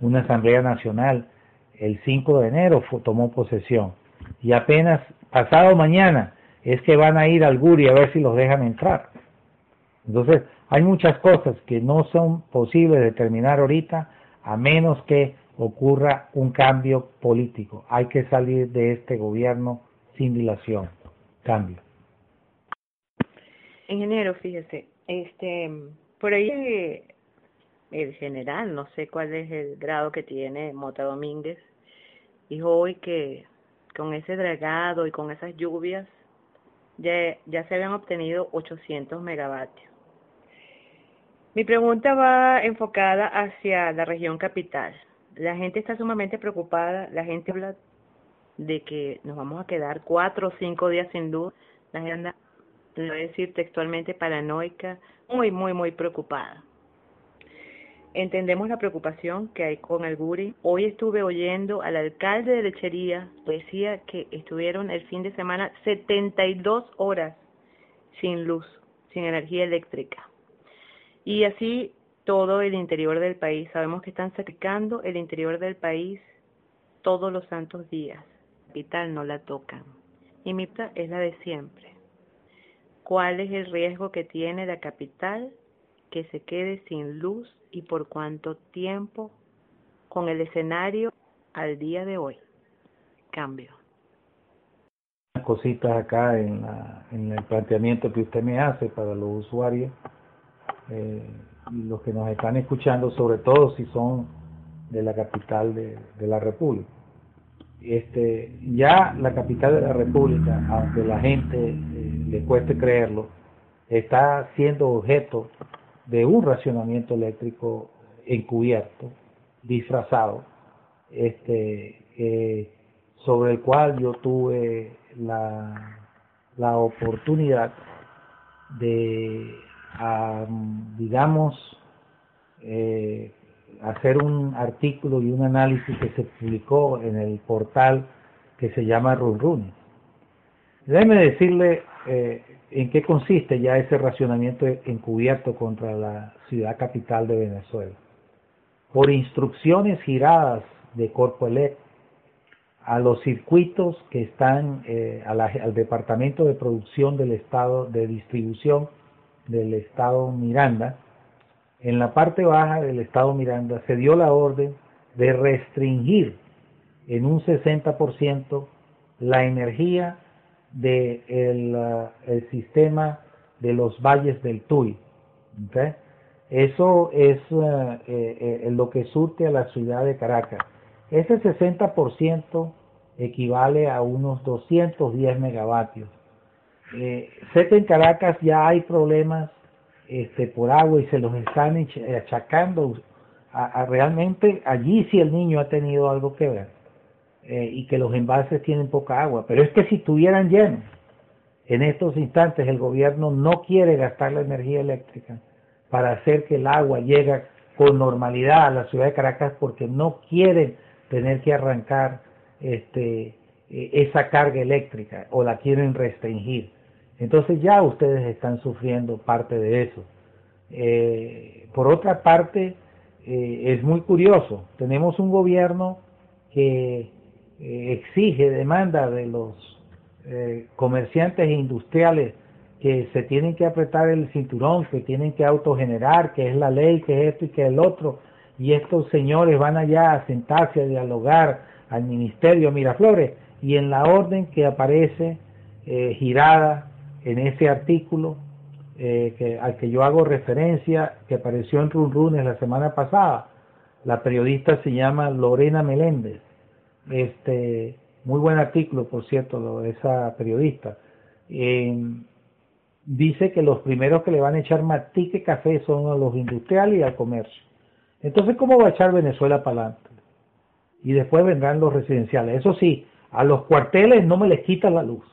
una Asamblea Nacional el 5 de enero, tomó posesión, y apenas pasado mañana es que van a ir al Guri a ver si los dejan entrar. Entonces, hay muchas cosas que no son posibles de determinar ahorita a menos que ocurra un cambio político. Hay que salir de este gobierno sin dilación. Cambio. Ingeniero, fíjese, este, por ahí el general, no sé cuál es el grado que tiene Mota Domínguez, dijo hoy que con ese dragado y con esas lluvias ya, ya se habían obtenido 800 megavatios. Mi pregunta va enfocada hacia la región capital. La gente está sumamente preocupada, la gente habla de que nos vamos a quedar cuatro o cinco días sin luz. Le voy a decir textualmente, paranoica, muy, muy, muy preocupada. Entendemos la preocupación que hay con el Guri. Hoy estuve oyendo al alcalde de Lechería, decía que estuvieron el fin de semana 72 horas sin luz, sin energía eléctrica. Y así todo el interior del país. Sabemos que están sacrificando el interior del país todos los santos días. Capital no la tocan. Y mi pregunta es la de siempre. ¿Cuál es el riesgo que tiene la capital que se quede sin luz y por cuánto tiempo con el escenario al día de hoy. Cambio. Cositas acá en, el planteamiento que usted me hace para los usuarios eh, y los que nos están escuchando, sobre todo si son de la capital de la República. Este, ya la capital de la República, aunque la gente eh, le cueste creerlo, está siendo objeto de un racionamiento eléctrico encubierto, disfrazado, este, eh, sobre el cual yo tuve la, la oportunidad de, digamos, eh, hacer un artículo y un análisis que se publicó en el portal que se llama Run Run. Déjeme decirle eh, en qué consiste ya ese racionamiento encubierto contra la ciudad capital de Venezuela. Por instrucciones giradas de Corpo Elect a los circuitos que están eh, al departamento de producción del estado de distribución del estado Miranda, en la parte baja del estado Miranda se dio la orden de restringir en un 60% la energía del de el sistema de los valles del Tuy. Eso es uh, eh, eh, lo que surte a la ciudad de Caracas. Ese 60% equivale a unos 210 megavatios. Eh, sé que en Caracas ya hay problemas este, por agua y se los están achacando. A, realmente allí sí el niño ha tenido algo que ver eh, y que los embalses tienen poca agua. Pero es que si estuvieran llenos, en estos instantes el gobierno no quiere gastar la energía eléctrica para hacer que el agua llegue con normalidad a la ciudad de Caracas porque no quieren tener que arrancar este, e, esa carga eléctrica o la quieren restringir. Entonces ya ustedes están sufriendo parte de eso. Eh, por otra parte, eh, es muy curioso, tenemos un gobierno que eh, exige, demanda de los comerciantes e industriales que se tienen que apretar el cinturón, que tienen que autogenerar, que es la ley, que es esto y que es el otro, y estos señores van allá a sentarse a dialogar al Ministerio Miraflores, y en la orden que aparece girada en ese artículo eh, que, al que yo hago referencia, que apareció en Run Runes la semana pasada. La periodista se llama Lorena Meléndez. Este, muy buen artículo, por cierto, de esa periodista. dice que los primeros que le van a echar matique café son a los industriales y al comercio. Entonces, ¿cómo va a echar Venezuela para adelante? Y después vendrán los residenciales. Eso sí, a los cuarteles no me les quita la luz.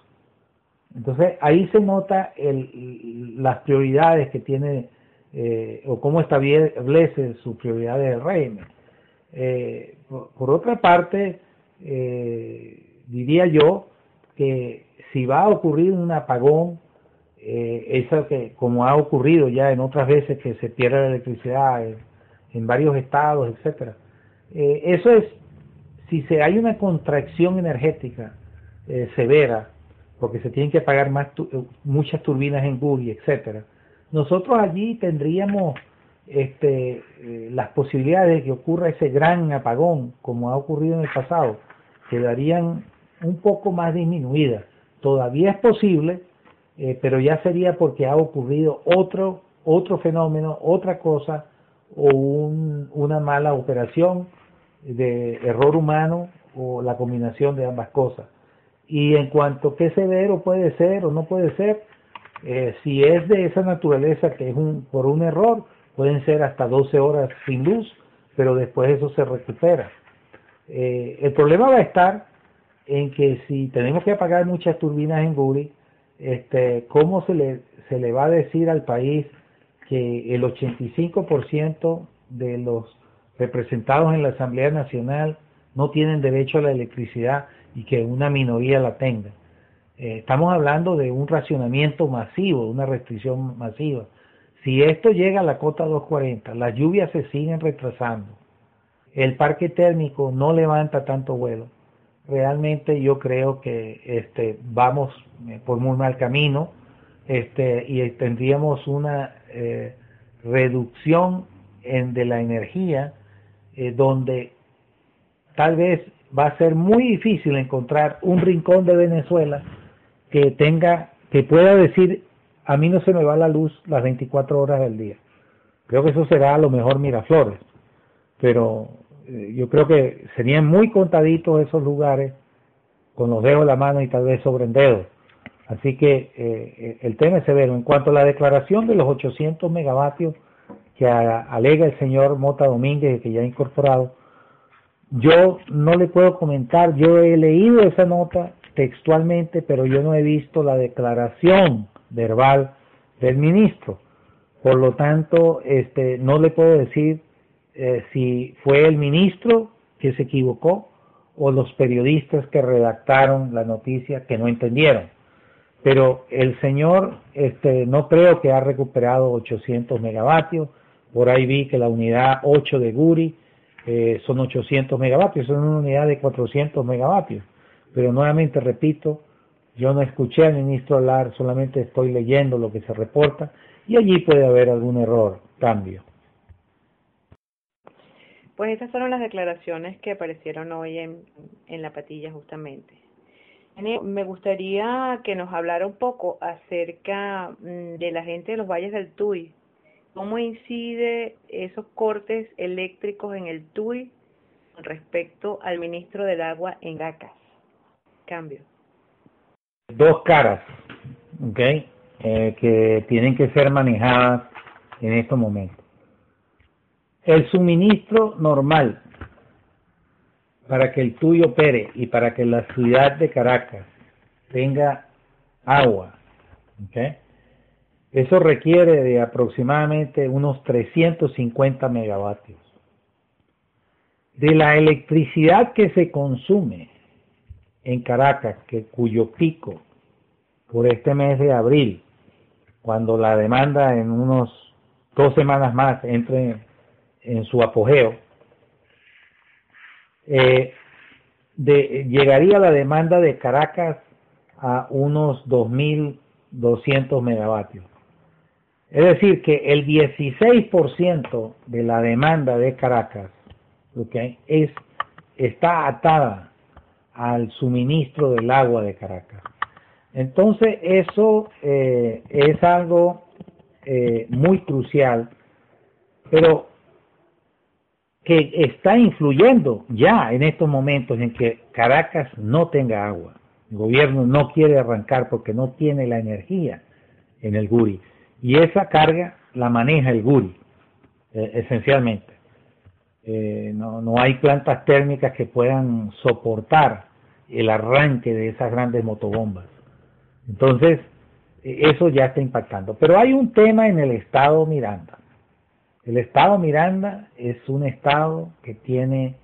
Entonces ahí se nota las prioridades que tiene eh, o cómo establece sus prioridades del régimen. Eh, por, otra parte, eh, diría yo que si va a ocurrir un apagón, eso que como ha ocurrido ya en otras veces que se pierde la electricidad en, varios estados, etcétera, eso es si se hay una contracción energética severa porque se tienen que pagar más eh, muchas turbinas en Guri, etcétera. Nosotros allí tendríamos este, eh, las posibilidades de que ocurra ese gran apagón, como ha ocurrido en el pasado, quedarían un poco más disminuidas. Todavía es posible, eh, pero ya sería porque ha ocurrido otro, otro fenómeno, otra cosa, o una mala operación de error humano o la combinación de ambas cosas. Y en cuanto a qué severo puede ser o no puede ser, eh, si es de esa naturaleza que es un, por un error, pueden ser hasta 12 horas sin luz, pero después eso se recupera. Eh, el problema va a estar en que si tenemos que apagar muchas turbinas en Guri, este, ¿cómo se le, se le va a decir al país que el 85% de los representados en la Asamblea Nacional no tienen derecho a la electricidad y que una minoría la tenga. Eh, estamos hablando de un racionamiento masivo, una restricción masiva. Si esto llega a la cota 240, las lluvias se siguen retrasando, el parque térmico no levanta tanto vuelo, realmente yo creo que este, vamos eh, por muy mal camino este, y tendríamos una eh, reducción de la energía donde tal vez va a ser muy difícil encontrar un rincón de Venezuela que tenga, que pueda decir, a mí no se me va la luz las 24 horas del día. Creo que eso será a lo mejor Miraflores, pero eh, yo creo que serían muy contaditos esos lugares con los dedos de la mano y tal vez sobre el dedo. Así que eh, el tema es severo. En cuanto a la declaración de los 800 megavatios que alega el señor Mota Domínguez, que ya ha incorporado, yo no le puedo comentar, yo he leído esa nota textualmente, pero yo no he visto la declaración verbal del ministro. Por lo tanto, este, no le puedo decir eh, si fue el ministro que se equivocó o los periodistas que redactaron la noticia que no entendieron. Pero el señor este, no creo que ha recuperado 800 megavatios. Por ahí vi que la unidad 8 de Guri eh, son 800 megavatios, son una unidad de 400 megavatios. Pero nuevamente repito, yo no escuché al ministro hablar, solamente estoy leyendo lo que se reporta y allí puede haber algún error, cambio. Pues estas fueron las declaraciones que aparecieron hoy en, en la patilla justamente. Me gustaría que nos hablara un poco acerca mm, de la gente de los valles del Tuy. ¿Cómo incide esos cortes eléctricos en el Tuy respecto al ministro del Agua en Gacas? Cambio. Dos caras, ¿ok? Eh, que tienen que ser manejadas en estos momentos. El suministro normal para que el tuyo opere y para que la ciudad de Caracas tenga agua, ¿okay? Eso requiere de aproximadamente unos 350 megavatios. De la electricidad que se consume en Caracas, que, cuyo pico por este mes de abril, cuando la demanda en unos dos semanas más entre en su apogeo, eh, llegaría la demanda de Caracas a unos 2.200 megavatios. Es decir, que el 16% de la demanda de Caracas es, está atada al suministro del agua de Caracas. Entonces eso eh, es algo eh, muy crucial, pero que está influyendo ya en estos momentos en que Caracas no tenga agua. El gobierno no quiere arrancar porque no tiene la energía en el Guri. Y esa carga la maneja el Guri, eh, esencialmente. Eh, no, no hay plantas térmicas que puedan soportar el arranque de esas grandes motobombas. Entonces, e, eso ya está impactando. Pero hay un tema en el estado Miranda. El estado Miranda es un estado que tiene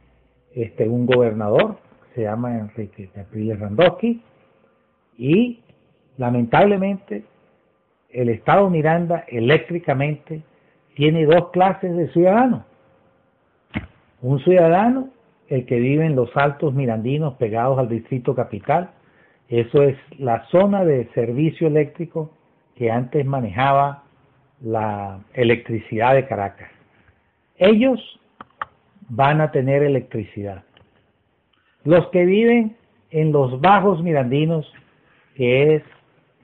este, un gobernador, se llama Enrique Capriles Randowski, y lamentablemente el estado Miranda eléctricamente tiene dos clases de ciudadanos. Un ciudadano, el que vive en los altos mirandinos pegados al distrito capital, eso es la zona de servicio eléctrico que antes manejaba la electricidad de Caracas. Ellos van a tener electricidad. Los que viven en los bajos mirandinos, que es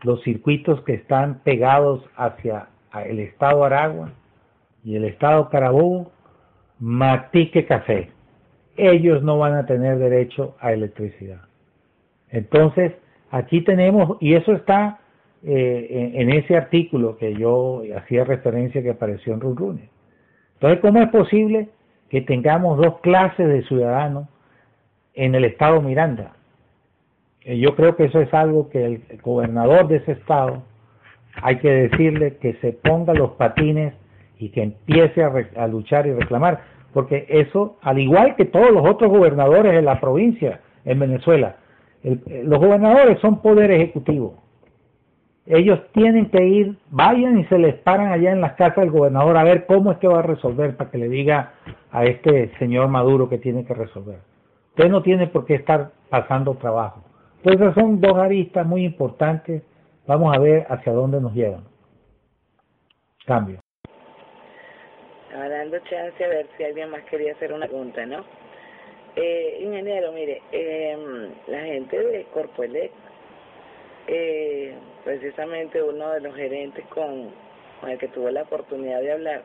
los circuitos que están pegados hacia el estado Aragua y el estado Carabobo, Matique Café. Ellos no van a tener derecho a electricidad. Entonces, aquí tenemos, y eso está eh, en, ese artículo que yo hacía referencia que apareció en Rune. Entonces, ¿cómo es posible que tengamos dos clases de ciudadanos en el estado Miranda? Eh, yo creo que eso es algo que el gobernador de ese estado hay que decirle que se ponga los patines y que empiece a, luchar y reclamar, porque eso, al igual que todos los otros gobernadores de la provincia en Venezuela, los gobernadores son poder ejecutivo ellos tienen que ir, vayan y se les paran allá en las casas del gobernador a ver cómo es que va a resolver para que le diga a este señor Maduro que tiene que resolver. Usted no tiene por qué estar pasando trabajo. Entonces son dos aristas muy importantes. Vamos a ver hacia dónde nos llevan. Cambio. Estaba dando chance a ver si alguien más quería hacer una pregunta, ¿no? Eh, ingeniero, mire, eh, la gente de Corpoelec eh, precisamente uno de los gerentes con, el que tuve la oportunidad de hablar,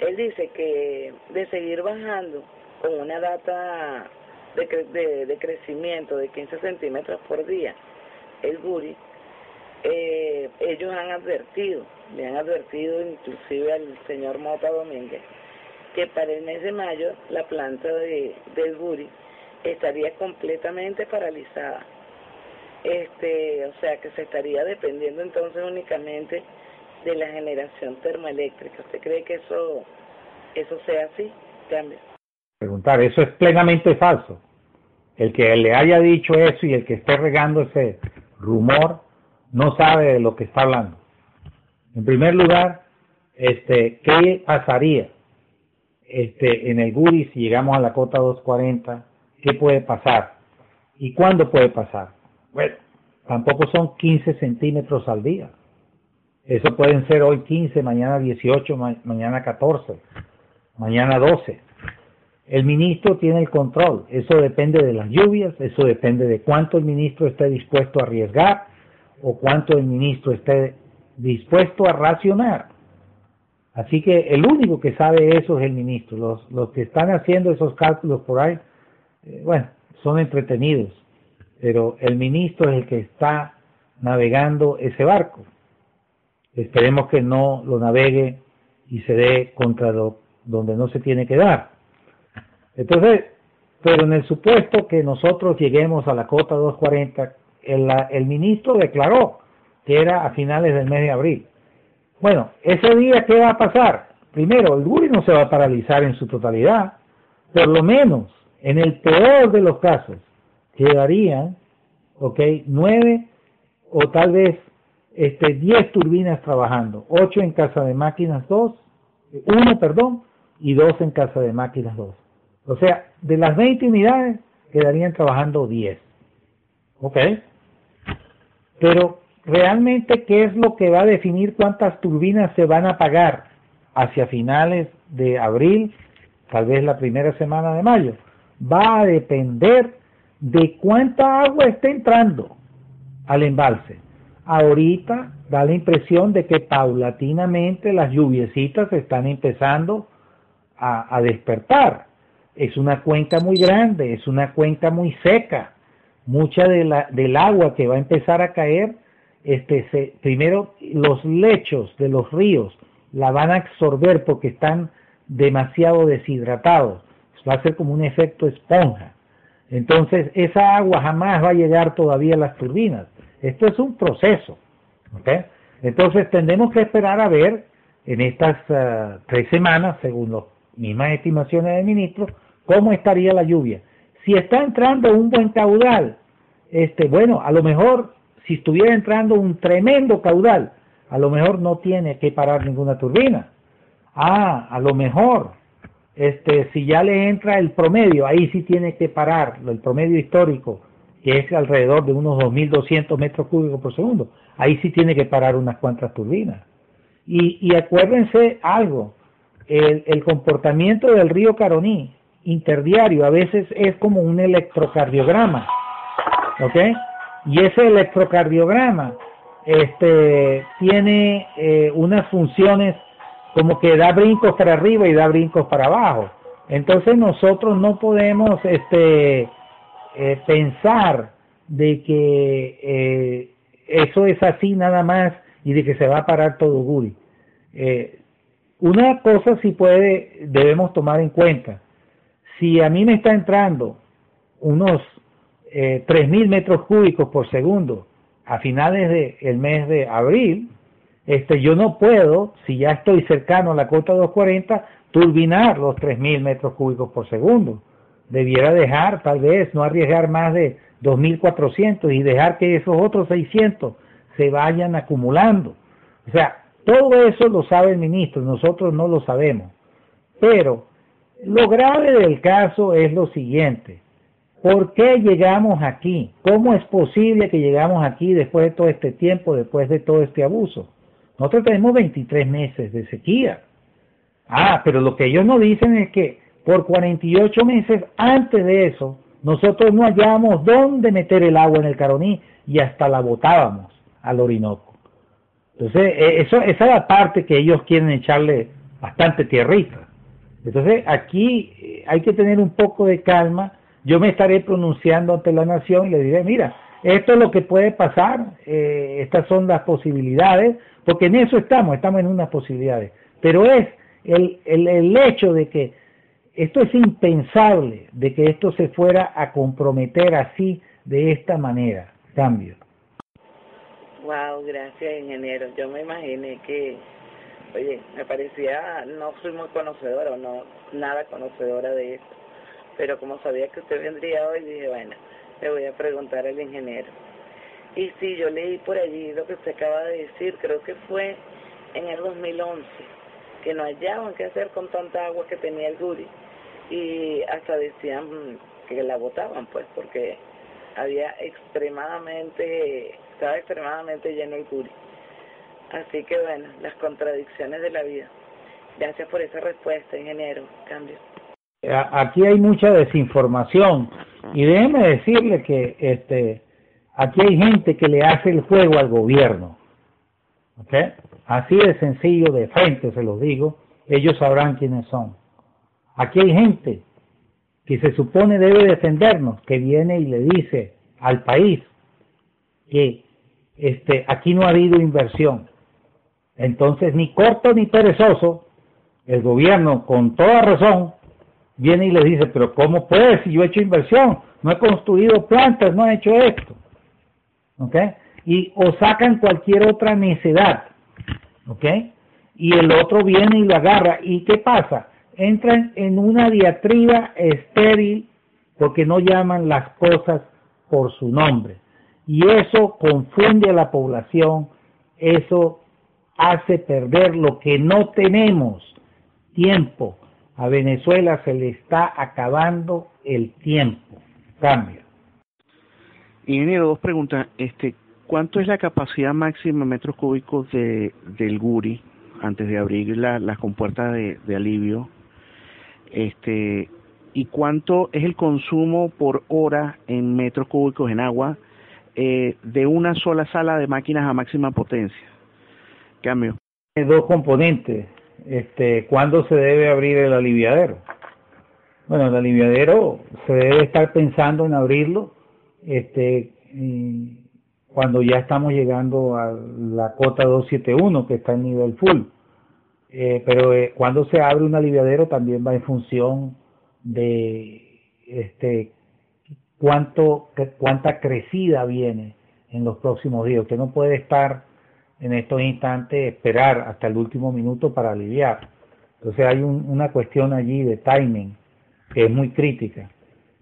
él dice que de seguir bajando con una data de, de, crecimiento de 15 centímetros por día, el Guri, eh, ellos han advertido, le han advertido inclusive al señor Mota Domínguez, que para el mes de mayo la planta de, del Guri estaría completamente paralizada este, o sea que se estaría dependiendo entonces únicamente de la generación termoeléctrica. ¿Usted cree que eso, eso sea así? Cambio. Preguntar, eso es plenamente falso. El que le haya dicho eso y el que esté regando ese rumor no sabe de lo que está hablando. En primer lugar, este, ¿qué pasaría este, en el GURI si llegamos a la cota 240? ¿Qué puede pasar? ¿Y cuándo puede pasar? Bueno, tampoco son 15 centímetros al día. Eso pueden ser hoy 15, mañana 18, mañana 14, mañana 12. El ministro tiene el control. Eso depende de las lluvias, eso depende de cuánto el ministro esté dispuesto a arriesgar o cuánto el ministro esté dispuesto a racionar. Así que el único que sabe eso es el ministro. Los, los que están haciendo esos cálculos por ahí, eh, bueno, son entretenidos, pero el ministro es el que está navegando ese barco. Esperemos que no lo navegue y se dé contra lo, donde no se tiene que dar. Entonces, pero en el supuesto que nosotros lleguemos a la cota 240, el, ministro declaró que era a finales del mes de abril. Bueno, ese día, ¿qué va a pasar? Primero, el Guri no se va a paralizar en su totalidad, por lo menos, en el peor de los casos, quedarían, ok, nueve o tal vez este, diez turbinas trabajando, ocho en casa de máquinas dos, uno, perdón, y dos en casa de máquinas dos. O sea, de las 20 unidades quedarían trabajando 10. ¿Ok? Pero realmente, ¿qué es lo que va a definir cuántas turbinas se van a pagar hacia finales de abril, tal vez la primera semana de mayo? Va a depender de cuánta agua está entrando al embalse. Ahorita da la impresión de que paulatinamente las lluviecitas están empezando a, a despertar es una cuenca muy grande, es una cuenca muy seca. Mucha de la, del agua que va a empezar a caer, este, primero los lechos de los ríos la van a absorber porque están demasiado deshidratados. Va a ser como un efecto esponja. Entonces, esa agua jamás va a llegar todavía a las turbinas. Esto es un proceso. Entonces, tendremos que esperar a ver en estas uh, tres semanas, según las mismas estimaciones del ministro, cómo estaría la lluvia. Si está entrando un buen caudal, este, bueno, a lo mejor si estuviera entrando un tremendo caudal, a lo mejor no tiene que parar ninguna turbina. Ah, a lo mejor, este, si ya le entra el promedio, ahí sí tiene que parar, el promedio histórico, que es alrededor de unos 2.200 metros cúbicos por segundo, ahí sí tiene que parar unas cuantas turbinas. Y, acuérdense algo, el comportamiento del río Caroní interdiario, a veces es como un electrocardiograma, ¿ok? Y ese electrocardiograma este, tiene eh, unas funciones como que da brincos para arriba y da brincos para abajo. Entonces nosotros no podemos este, eh, pensar de que eh, eso es así nada más y de que se va a parar todo Guri. una cosa sí puede, debemos tomar en cuenta, si a mí me está entrando unos eh, 3.000 metros cúbicos por segundo a finales del mes de abril, este, yo no puedo, si ya estoy cercano a la cota 240, turbinar los 3.000 metros cúbicos por segundo. Debiera dejar, tal vez, no arriesgar más de 2.400 y dejar que esos otros 600 se vayan acumulando. O sea, todo eso lo sabe el ministro, nosotros no lo sabemos. Pero lo grave del caso es lo siguiente. ¿Por qué llegamos aquí? ¿Cómo es posible que llegamos aquí después de todo este tiempo, después de todo este abuso? Nosotros tenemos 23 meses de sequía. Ah, pero lo que ellos no dicen es que por 48 meses antes de eso, nosotros no hallábamos dónde meter el agua en el Caroní y hasta la botábamos al Orinoco. Entonces, e, eso, esa es la parte que ellos quieren echarle bastante tierrita. Entonces aquí eh, hay que tener un poco de calma. Yo me estaré pronunciando ante la nación y le diré, mira, esto es lo que puede pasar, eh, estas son las posibilidades, porque en eso estamos, estamos en unas posibilidades. Pero es el, el, el hecho de que esto es impensable, de que esto se fuera a comprometer así, de esta manera. Cambio. Wow, gracias, ingeniero. Yo me imaginé que Oye, me parecía, no soy muy conocedora, no nada conocedora de esto, pero como sabía que usted vendría hoy, dije, bueno, le voy a preguntar al ingeniero. Y sí, yo leí por allí lo que usted acaba de decir, creo que fue en el 2011, que no hallaban qué hacer con tanta agua que tenía el Guri, y hasta decían que la botaban, pues, porque había extremadamente, estaba extremadamente lleno el Guri. Así que bueno, las contradicciones de la vida. Gracias por esa respuesta, ingeniero. Cambio. aquí hay mucha desinformación y déjeme decirle que este aquí hay gente que le hace el juego al gobierno. Así de sencillo, de frente se los digo, ellos sabrán quiénes son. Aquí hay gente que se supone debe defendernos, que viene y le dice al país que este, aquí no ha habido inversión. Entonces, ni corto ni perezoso, el gobierno, con toda razón, viene y le dice, pero ¿cómo puede si yo he hecho inversión? No he construido plantas, no he hecho esto. ¿Ok? Y o sacan cualquier otra necedad. ¿Ok? Y el otro viene y lo agarra. ¿Y qué pasa? Entran en una diatriba estéril porque no llaman las cosas por su nombre. Y eso confunde a la población, eso hace perder lo que no tenemos, tiempo. A Venezuela se le está acabando el tiempo. Cambio. Ingeniero, dos preguntas. Este, ¿Cuánto es la capacidad máxima en metros cúbicos de, del Guri antes de abrir la, las compuertas de, alivio? Este, ¿Y cuánto es el consumo por hora en metros cúbicos en agua eh, de una sola sala de máquinas a máxima potencia. Cambio. Dos componentes. Este, ¿Cuándo se debe abrir el aliviadero? Bueno, el aliviadero se debe estar pensando en abrirlo este, cuando ya estamos llegando a la cota 271, que está en nivel full. Eh, pero eh, cuando se abre un aliviadero también va en función de este cuánto, cuánta crecida viene en los próximos días. Usted no puede estar en estos instantes, esperar hasta el último minuto para aliviar. Entonces hay una cuestión allí de timing que es muy crítica.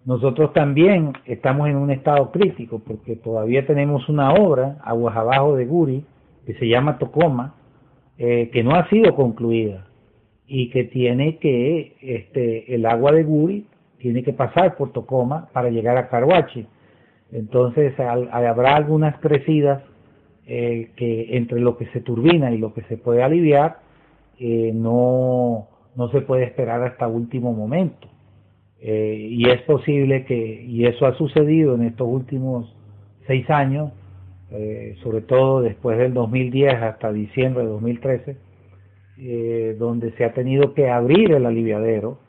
Nosotros también estamos en un estado crítico porque todavía tenemos una obra, aguas abajo de Guri, que se llama Tocoma, eh, que no ha sido concluida y que tiene que este, el agua de Guri tiene que pasar por Tocoma para llegar a Carhuachi. Entonces habrá algunas crecidas eh, que entre lo que se turbina y lo que se puede aliviar eh, no, no se puede esperar hasta último momento. Eh, y es posible que, y eso ha sucedido en estos últimos seis años, sobre todo después del 2010 hasta diciembre de 2013, donde se ha tenido que abrir el aliviadero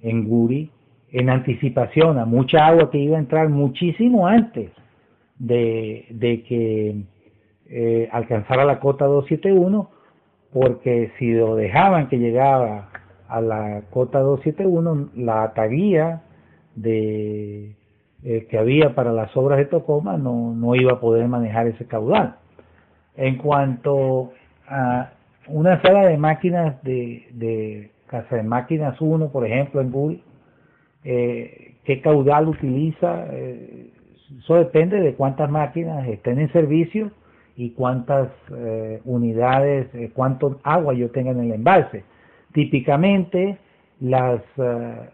en Guri en anticipación a mucha agua que iba a entrar muchísimo antes de, de que eh, alcanzara la cota 271, porque si lo dejaban que llegaba a la cota 271, la taguía de, eh, que había para las obras de Tocoma no, no iba a poder manejar ese caudal. En cuanto a una sala de máquinas de, de Casa de Máquinas 1, por ejemplo, en Google, eh, qué caudal utiliza, eh, eso depende de cuántas máquinas estén en servicio y cuántas eh, unidades, eh, cuánto agua yo tenga en el embalse. Típicamente las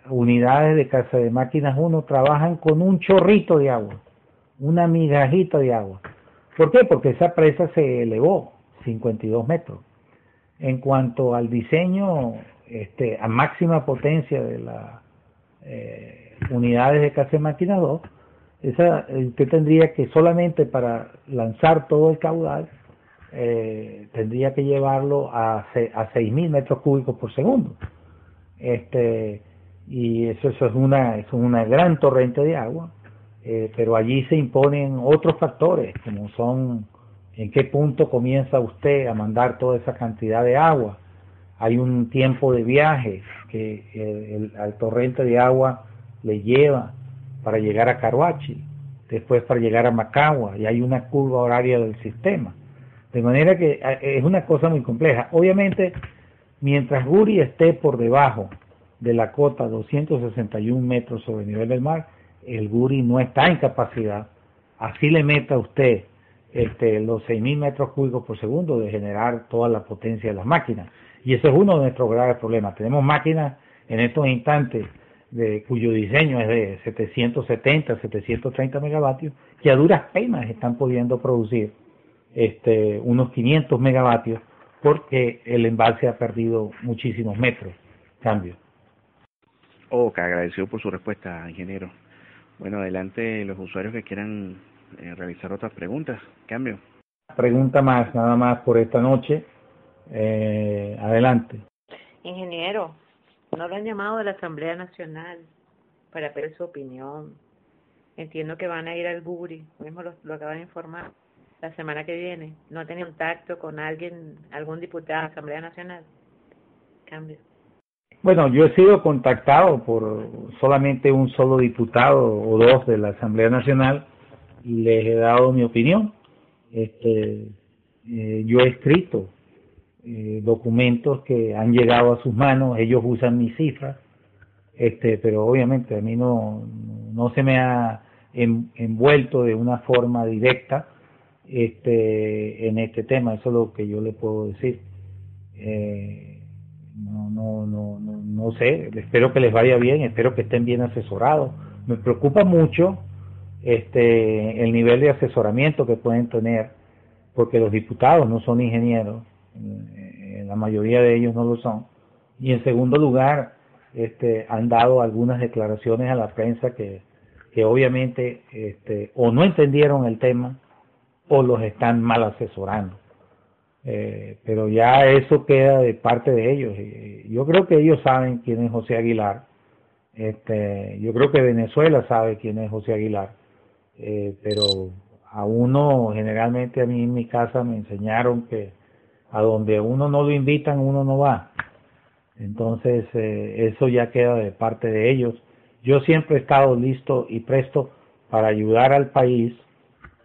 unidades de casa de máquinas 1 trabajan con un chorrito de agua, una migajita de agua. ¿Por qué? Porque esa presa se elevó 52 metros. En cuanto al diseño este, a máxima potencia de la eh, unidades de casa máquina 2, esa, eh, usted tendría que solamente para lanzar todo el caudal, eh, tendría que llevarlo a, a 6.000 metros cúbicos por segundo. Este, y eso, eso es una es una gran torrente de agua, eh, pero allí se imponen otros factores, como son en qué punto comienza usted a mandar toda esa cantidad de agua, hay un tiempo de viaje que el, al torrente de agua le lleva para llegar a Caruachi, después para llegar a Macagua, y hay una curva horaria del sistema. De manera que es una cosa muy compleja. Obviamente, mientras Guri esté por debajo de la cota 261 metros sobre el nivel del mar, el Guri no está en capacidad, así le meta usted este, los 6.000 metros cúbicos por segundo de generar toda la potencia de las máquinas. Y eso es uno de nuestros graves problemas. Tenemos máquinas en estos instantes de, cuyo diseño es de 770, 730 megavatios, que a duras penas están pudiendo producir este, unos 500 megavatios porque el embalse ha perdido muchísimos metros. Cambio. Ok, agradecido por su respuesta, ingeniero. Bueno, adelante los usuarios que quieran eh, realizar otras preguntas. Cambio. Pregunta más, nada más por esta noche. Eh, adelante. Ingeniero, no lo han llamado de la Asamblea Nacional para pedir su opinión. Entiendo que van a ir al Buri, mismo lo, lo acaban de informar, la semana que viene. ¿No tenido contacto con alguien, algún diputado de la Asamblea Nacional? Cambio. Bueno, yo he sido contactado por solamente un solo diputado o dos de la Asamblea Nacional y les he dado mi opinión. Este, eh, yo he escrito eh, documentos que han llegado a sus manos, ellos usan mis cifras, este, pero obviamente a mí no, no se me ha envuelto de una forma directa este, en este tema, eso es lo que yo le puedo decir. Eh, no, no, no, no, no sé, espero que les vaya bien, espero que estén bien asesorados. Me preocupa mucho este el nivel de asesoramiento que pueden tener, porque los diputados no son ingenieros, eh, la mayoría de ellos no lo son. Y en segundo lugar, este, han dado algunas declaraciones a la prensa que, obviamente este, o no entendieron el tema o los están mal asesorando. Eh, pero ya eso queda de parte de ellos. yo creo que ellos saben quién es José Aguilar. Este, yo creo que Venezuela sabe quién es José Aguilar. Eh, pero a uno, generalmente a mí en mi casa me enseñaron que a donde uno no lo invitan, uno no va. Entonces, eh, eso ya queda de parte de ellos. Yo siempre he estado listo y presto para ayudar al país,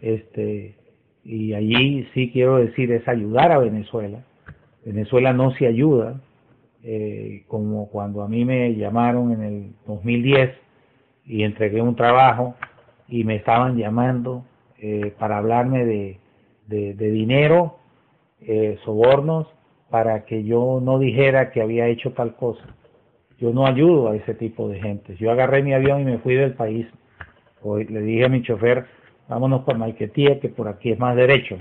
este, y allí sí quiero decir es ayudar a Venezuela. Venezuela no se ayuda, eh, como cuando a mí me llamaron en el 2010 y entregué un trabajo y me estaban llamando eh, para hablarme de, de, dinero, eh, sobornos, para que yo no dijera que había hecho tal cosa. Yo no ayudo a ese tipo de gente. Yo agarré mi avión y me fui del país. Hoy le dije a mi chofer, vámonos por Maiquetía, que por aquí es más derecho.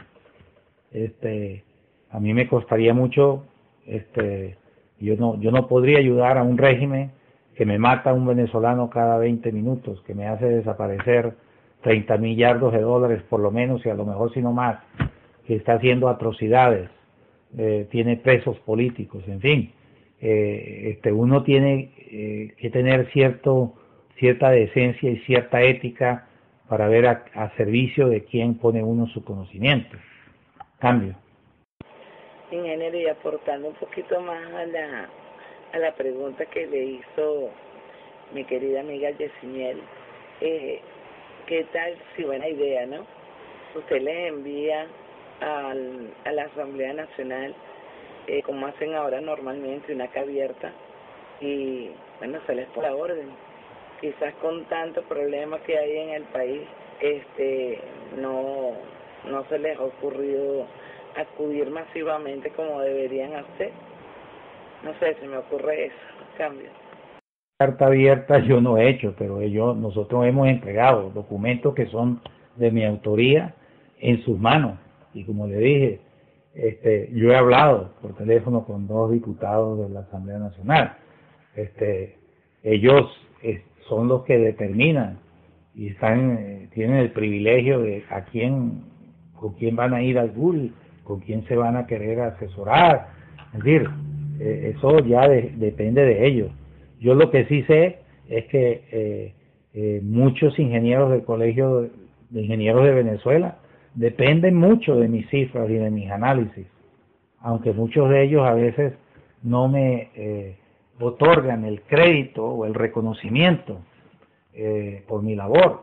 Este, a mí me costaría mucho, este, yo no, yo no podría ayudar a un régimen que me mata a un venezolano cada 20 minutos, que me hace desaparecer 30 millardos de dólares por lo menos y a lo mejor si no más, que está haciendo atrocidades, eh, tiene presos políticos, en fin, eh, este, uno tiene eh, que tener cierto, cierta decencia y cierta ética para ver a, servicio de quién pone uno su conocimiento. Cambio. Ingeniero, y aportando un poquito más a la, a la pregunta que le hizo mi querida amiga Yesimiel, ¿qué tal si buena idea, no? Usted le envía al, a la Asamblea Nacional, eh, como hacen ahora normalmente, una abierta, y bueno, se les por la orden quizás con tanto problema que hay en el país, este, no, no se les ha ocurrido acudir masivamente como deberían hacer. No sé, se me ocurre eso, cambio. Carta abierta yo no he hecho, pero ellos, nosotros hemos entregado documentos que son de mi autoría en sus manos. Y como le dije, este, yo he hablado por teléfono con dos diputados de la Asamblea Nacional. Este, ellos son los que determinan y están eh, tienen el privilegio de a quién con quién van a ir al Google, con quién se van a querer asesorar. Es decir, eh, eso ya depende de ellos. Yo lo que sí sé es que eh, muchos ingenieros del Colegio de Ingenieros de Venezuela dependen mucho de mis cifras y de mis análisis, aunque muchos de ellos a veces no me otorgan el crédito o el reconocimiento eh, por mi labor.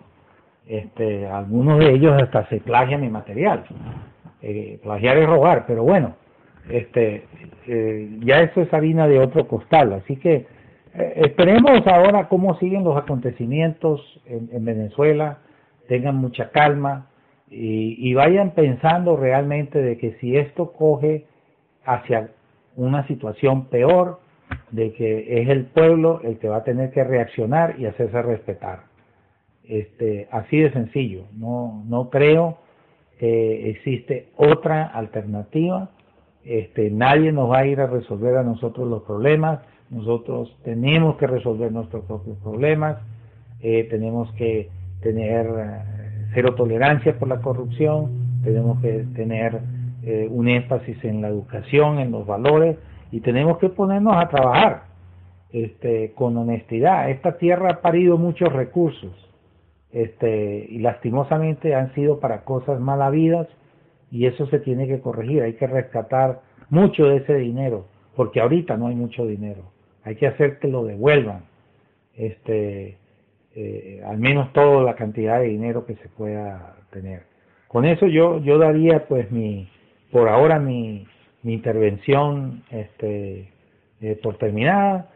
Este, algunos de ellos hasta se plagian mi material. Eh, plagiar es robar, pero bueno, este, eh, ya eso es harina de otro costal. Así que esperemos ahora cómo siguen los acontecimientos en, Venezuela, tengan mucha calma y, vayan pensando realmente de que si esto coge hacia una situación peor, de que es el pueblo el que va a tener que reaccionar y hacerse respetar. Este, así de sencillo. No, no creo que existe otra alternativa. Este, nadie nos va a ir a resolver a nosotros los problemas, nosotros tenemos que resolver nuestros propios problemas, eh, tenemos que tener cero tolerancia por la corrupción, tenemos que tener eh, un énfasis en la educación, en los valores y tenemos que ponernos a trabajar este, con honestidad. Esta tierra ha parido muchos recursos este, y lastimosamente han sido para cosas mal habidas y eso se tiene que corregir. Hay que rescatar mucho de ese dinero porque ahorita no hay mucho dinero. Hay que hacer que lo devuelvan. Este, eh, al menos toda la cantidad de dinero que se pueda tener. Con eso yo, yo daría pues mi, por ahora mi, mi intervención este, eh, por terminada.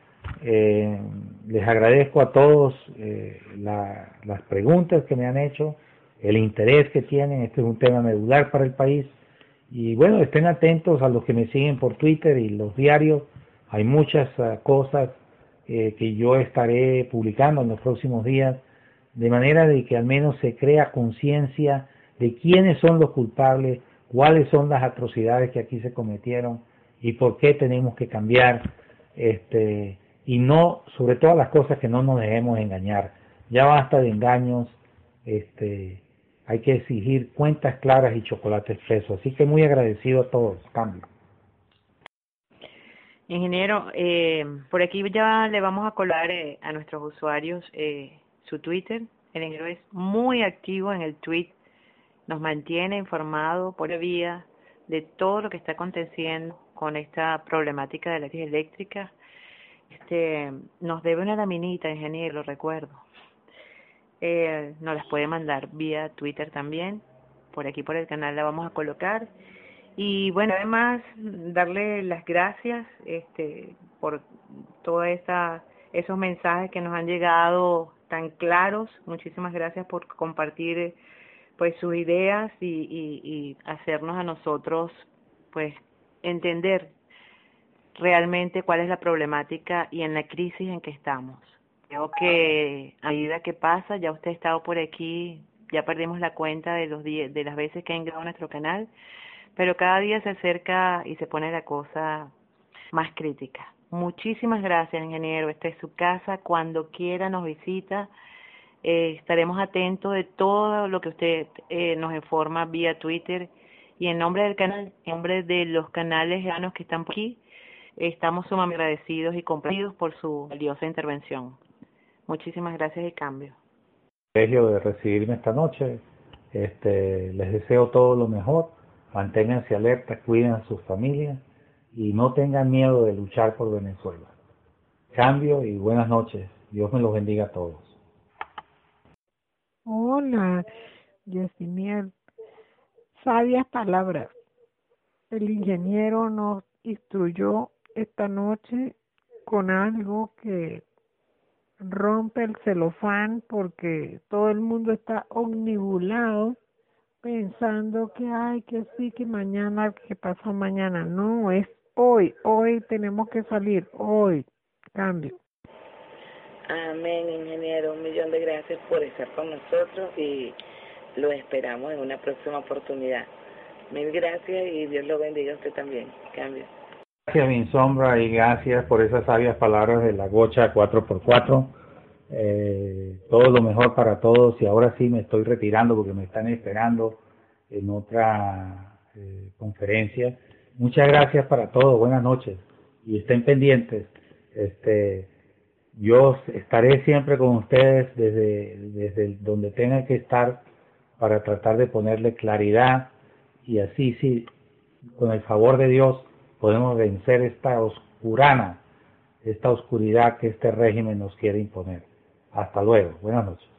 Eh, les agradezco a todos eh, las preguntas que me han hecho, el interés que tienen. Este es un tema medular para el país. Y bueno, estén atentos a los que me siguen por Twitter y los diarios. Hay muchas uh, cosas eh, que yo estaré publicando en los próximos días, de manera de que al menos se crea conciencia de quiénes son los culpables, cuáles son las atrocidades que aquí se cometieron y por qué tenemos que cambiar, este, y no, sobre todas las cosas que no nos dejemos engañar. Ya basta de engaños, este, hay que exigir cuentas claras y chocolates frescos. Así que muy agradecido a todos. Cambio. Ingeniero, eh, por aquí ya le vamos a colar eh, a nuestros usuarios eh, su Twitter. El ingeniero es muy activo en el tweet, nos mantiene informado por vía de todo lo que está aconteciendo con esta problemática de la crisis eléctrica. Este, nos debe una laminita, ingeniero, lo recuerdo. Nos las puede mandar vía Twitter también. Por aquí por el canal la vamos a colocar. Y bueno, además darle las gracias este, por todos esos mensajes que nos han llegado tan claros. Muchísimas gracias por compartir pues sus ideas y, y, y hacernos a nosotros pues entender realmente cuál es la problemática y en la crisis en que estamos. Creo que a medida que pasa, ya usted ha estado por aquí, ya perdimos la cuenta de los de las veces que ha entrado a nuestro canal pero cada día se acerca y se pone la cosa más crítica. Muchísimas gracias, ingeniero. Esta es su casa. Cuando quiera nos visita. Eh, estaremos atentos de todo lo que usted eh, nos informa vía Twitter. Y en nombre del canal, en nombre de los canales que están por aquí, estamos sumamente agradecidos y complacidos por su valiosa intervención. Muchísimas gracias y cambio. de recibirme esta noche. Este, les deseo todo lo mejor Manténganse alerta, cuiden a sus familias y no tengan miedo de luchar por Venezuela. Cambio y buenas noches. Dios me los bendiga a todos. Hola, Yesimiel. Sabias palabras. El ingeniero nos instruyó esta noche con algo que rompe el celofán porque todo el mundo está omnibulado pensando que hay que sí, que mañana, que pasó mañana. No, es hoy, hoy tenemos que salir, hoy, cambio. Amén, ingeniero. Un millón de gracias por estar con nosotros y lo esperamos en una próxima oportunidad. Mil gracias y Dios lo bendiga a usted también. Cambio. Gracias, mi sombra, y gracias por esas sabias palabras de la gocha 4x4. Eh, todo lo mejor para todos y ahora sí me estoy retirando porque me están esperando en otra eh, conferencia. Muchas gracias para todos, buenas noches y estén pendientes. Este, yo estaré siempre con ustedes desde, desde donde tengan que estar para tratar de ponerle claridad y así sí, con el favor de Dios, podemos vencer esta oscurana, esta oscuridad que este régimen nos quiere imponer. Hasta luego. Buenas noches.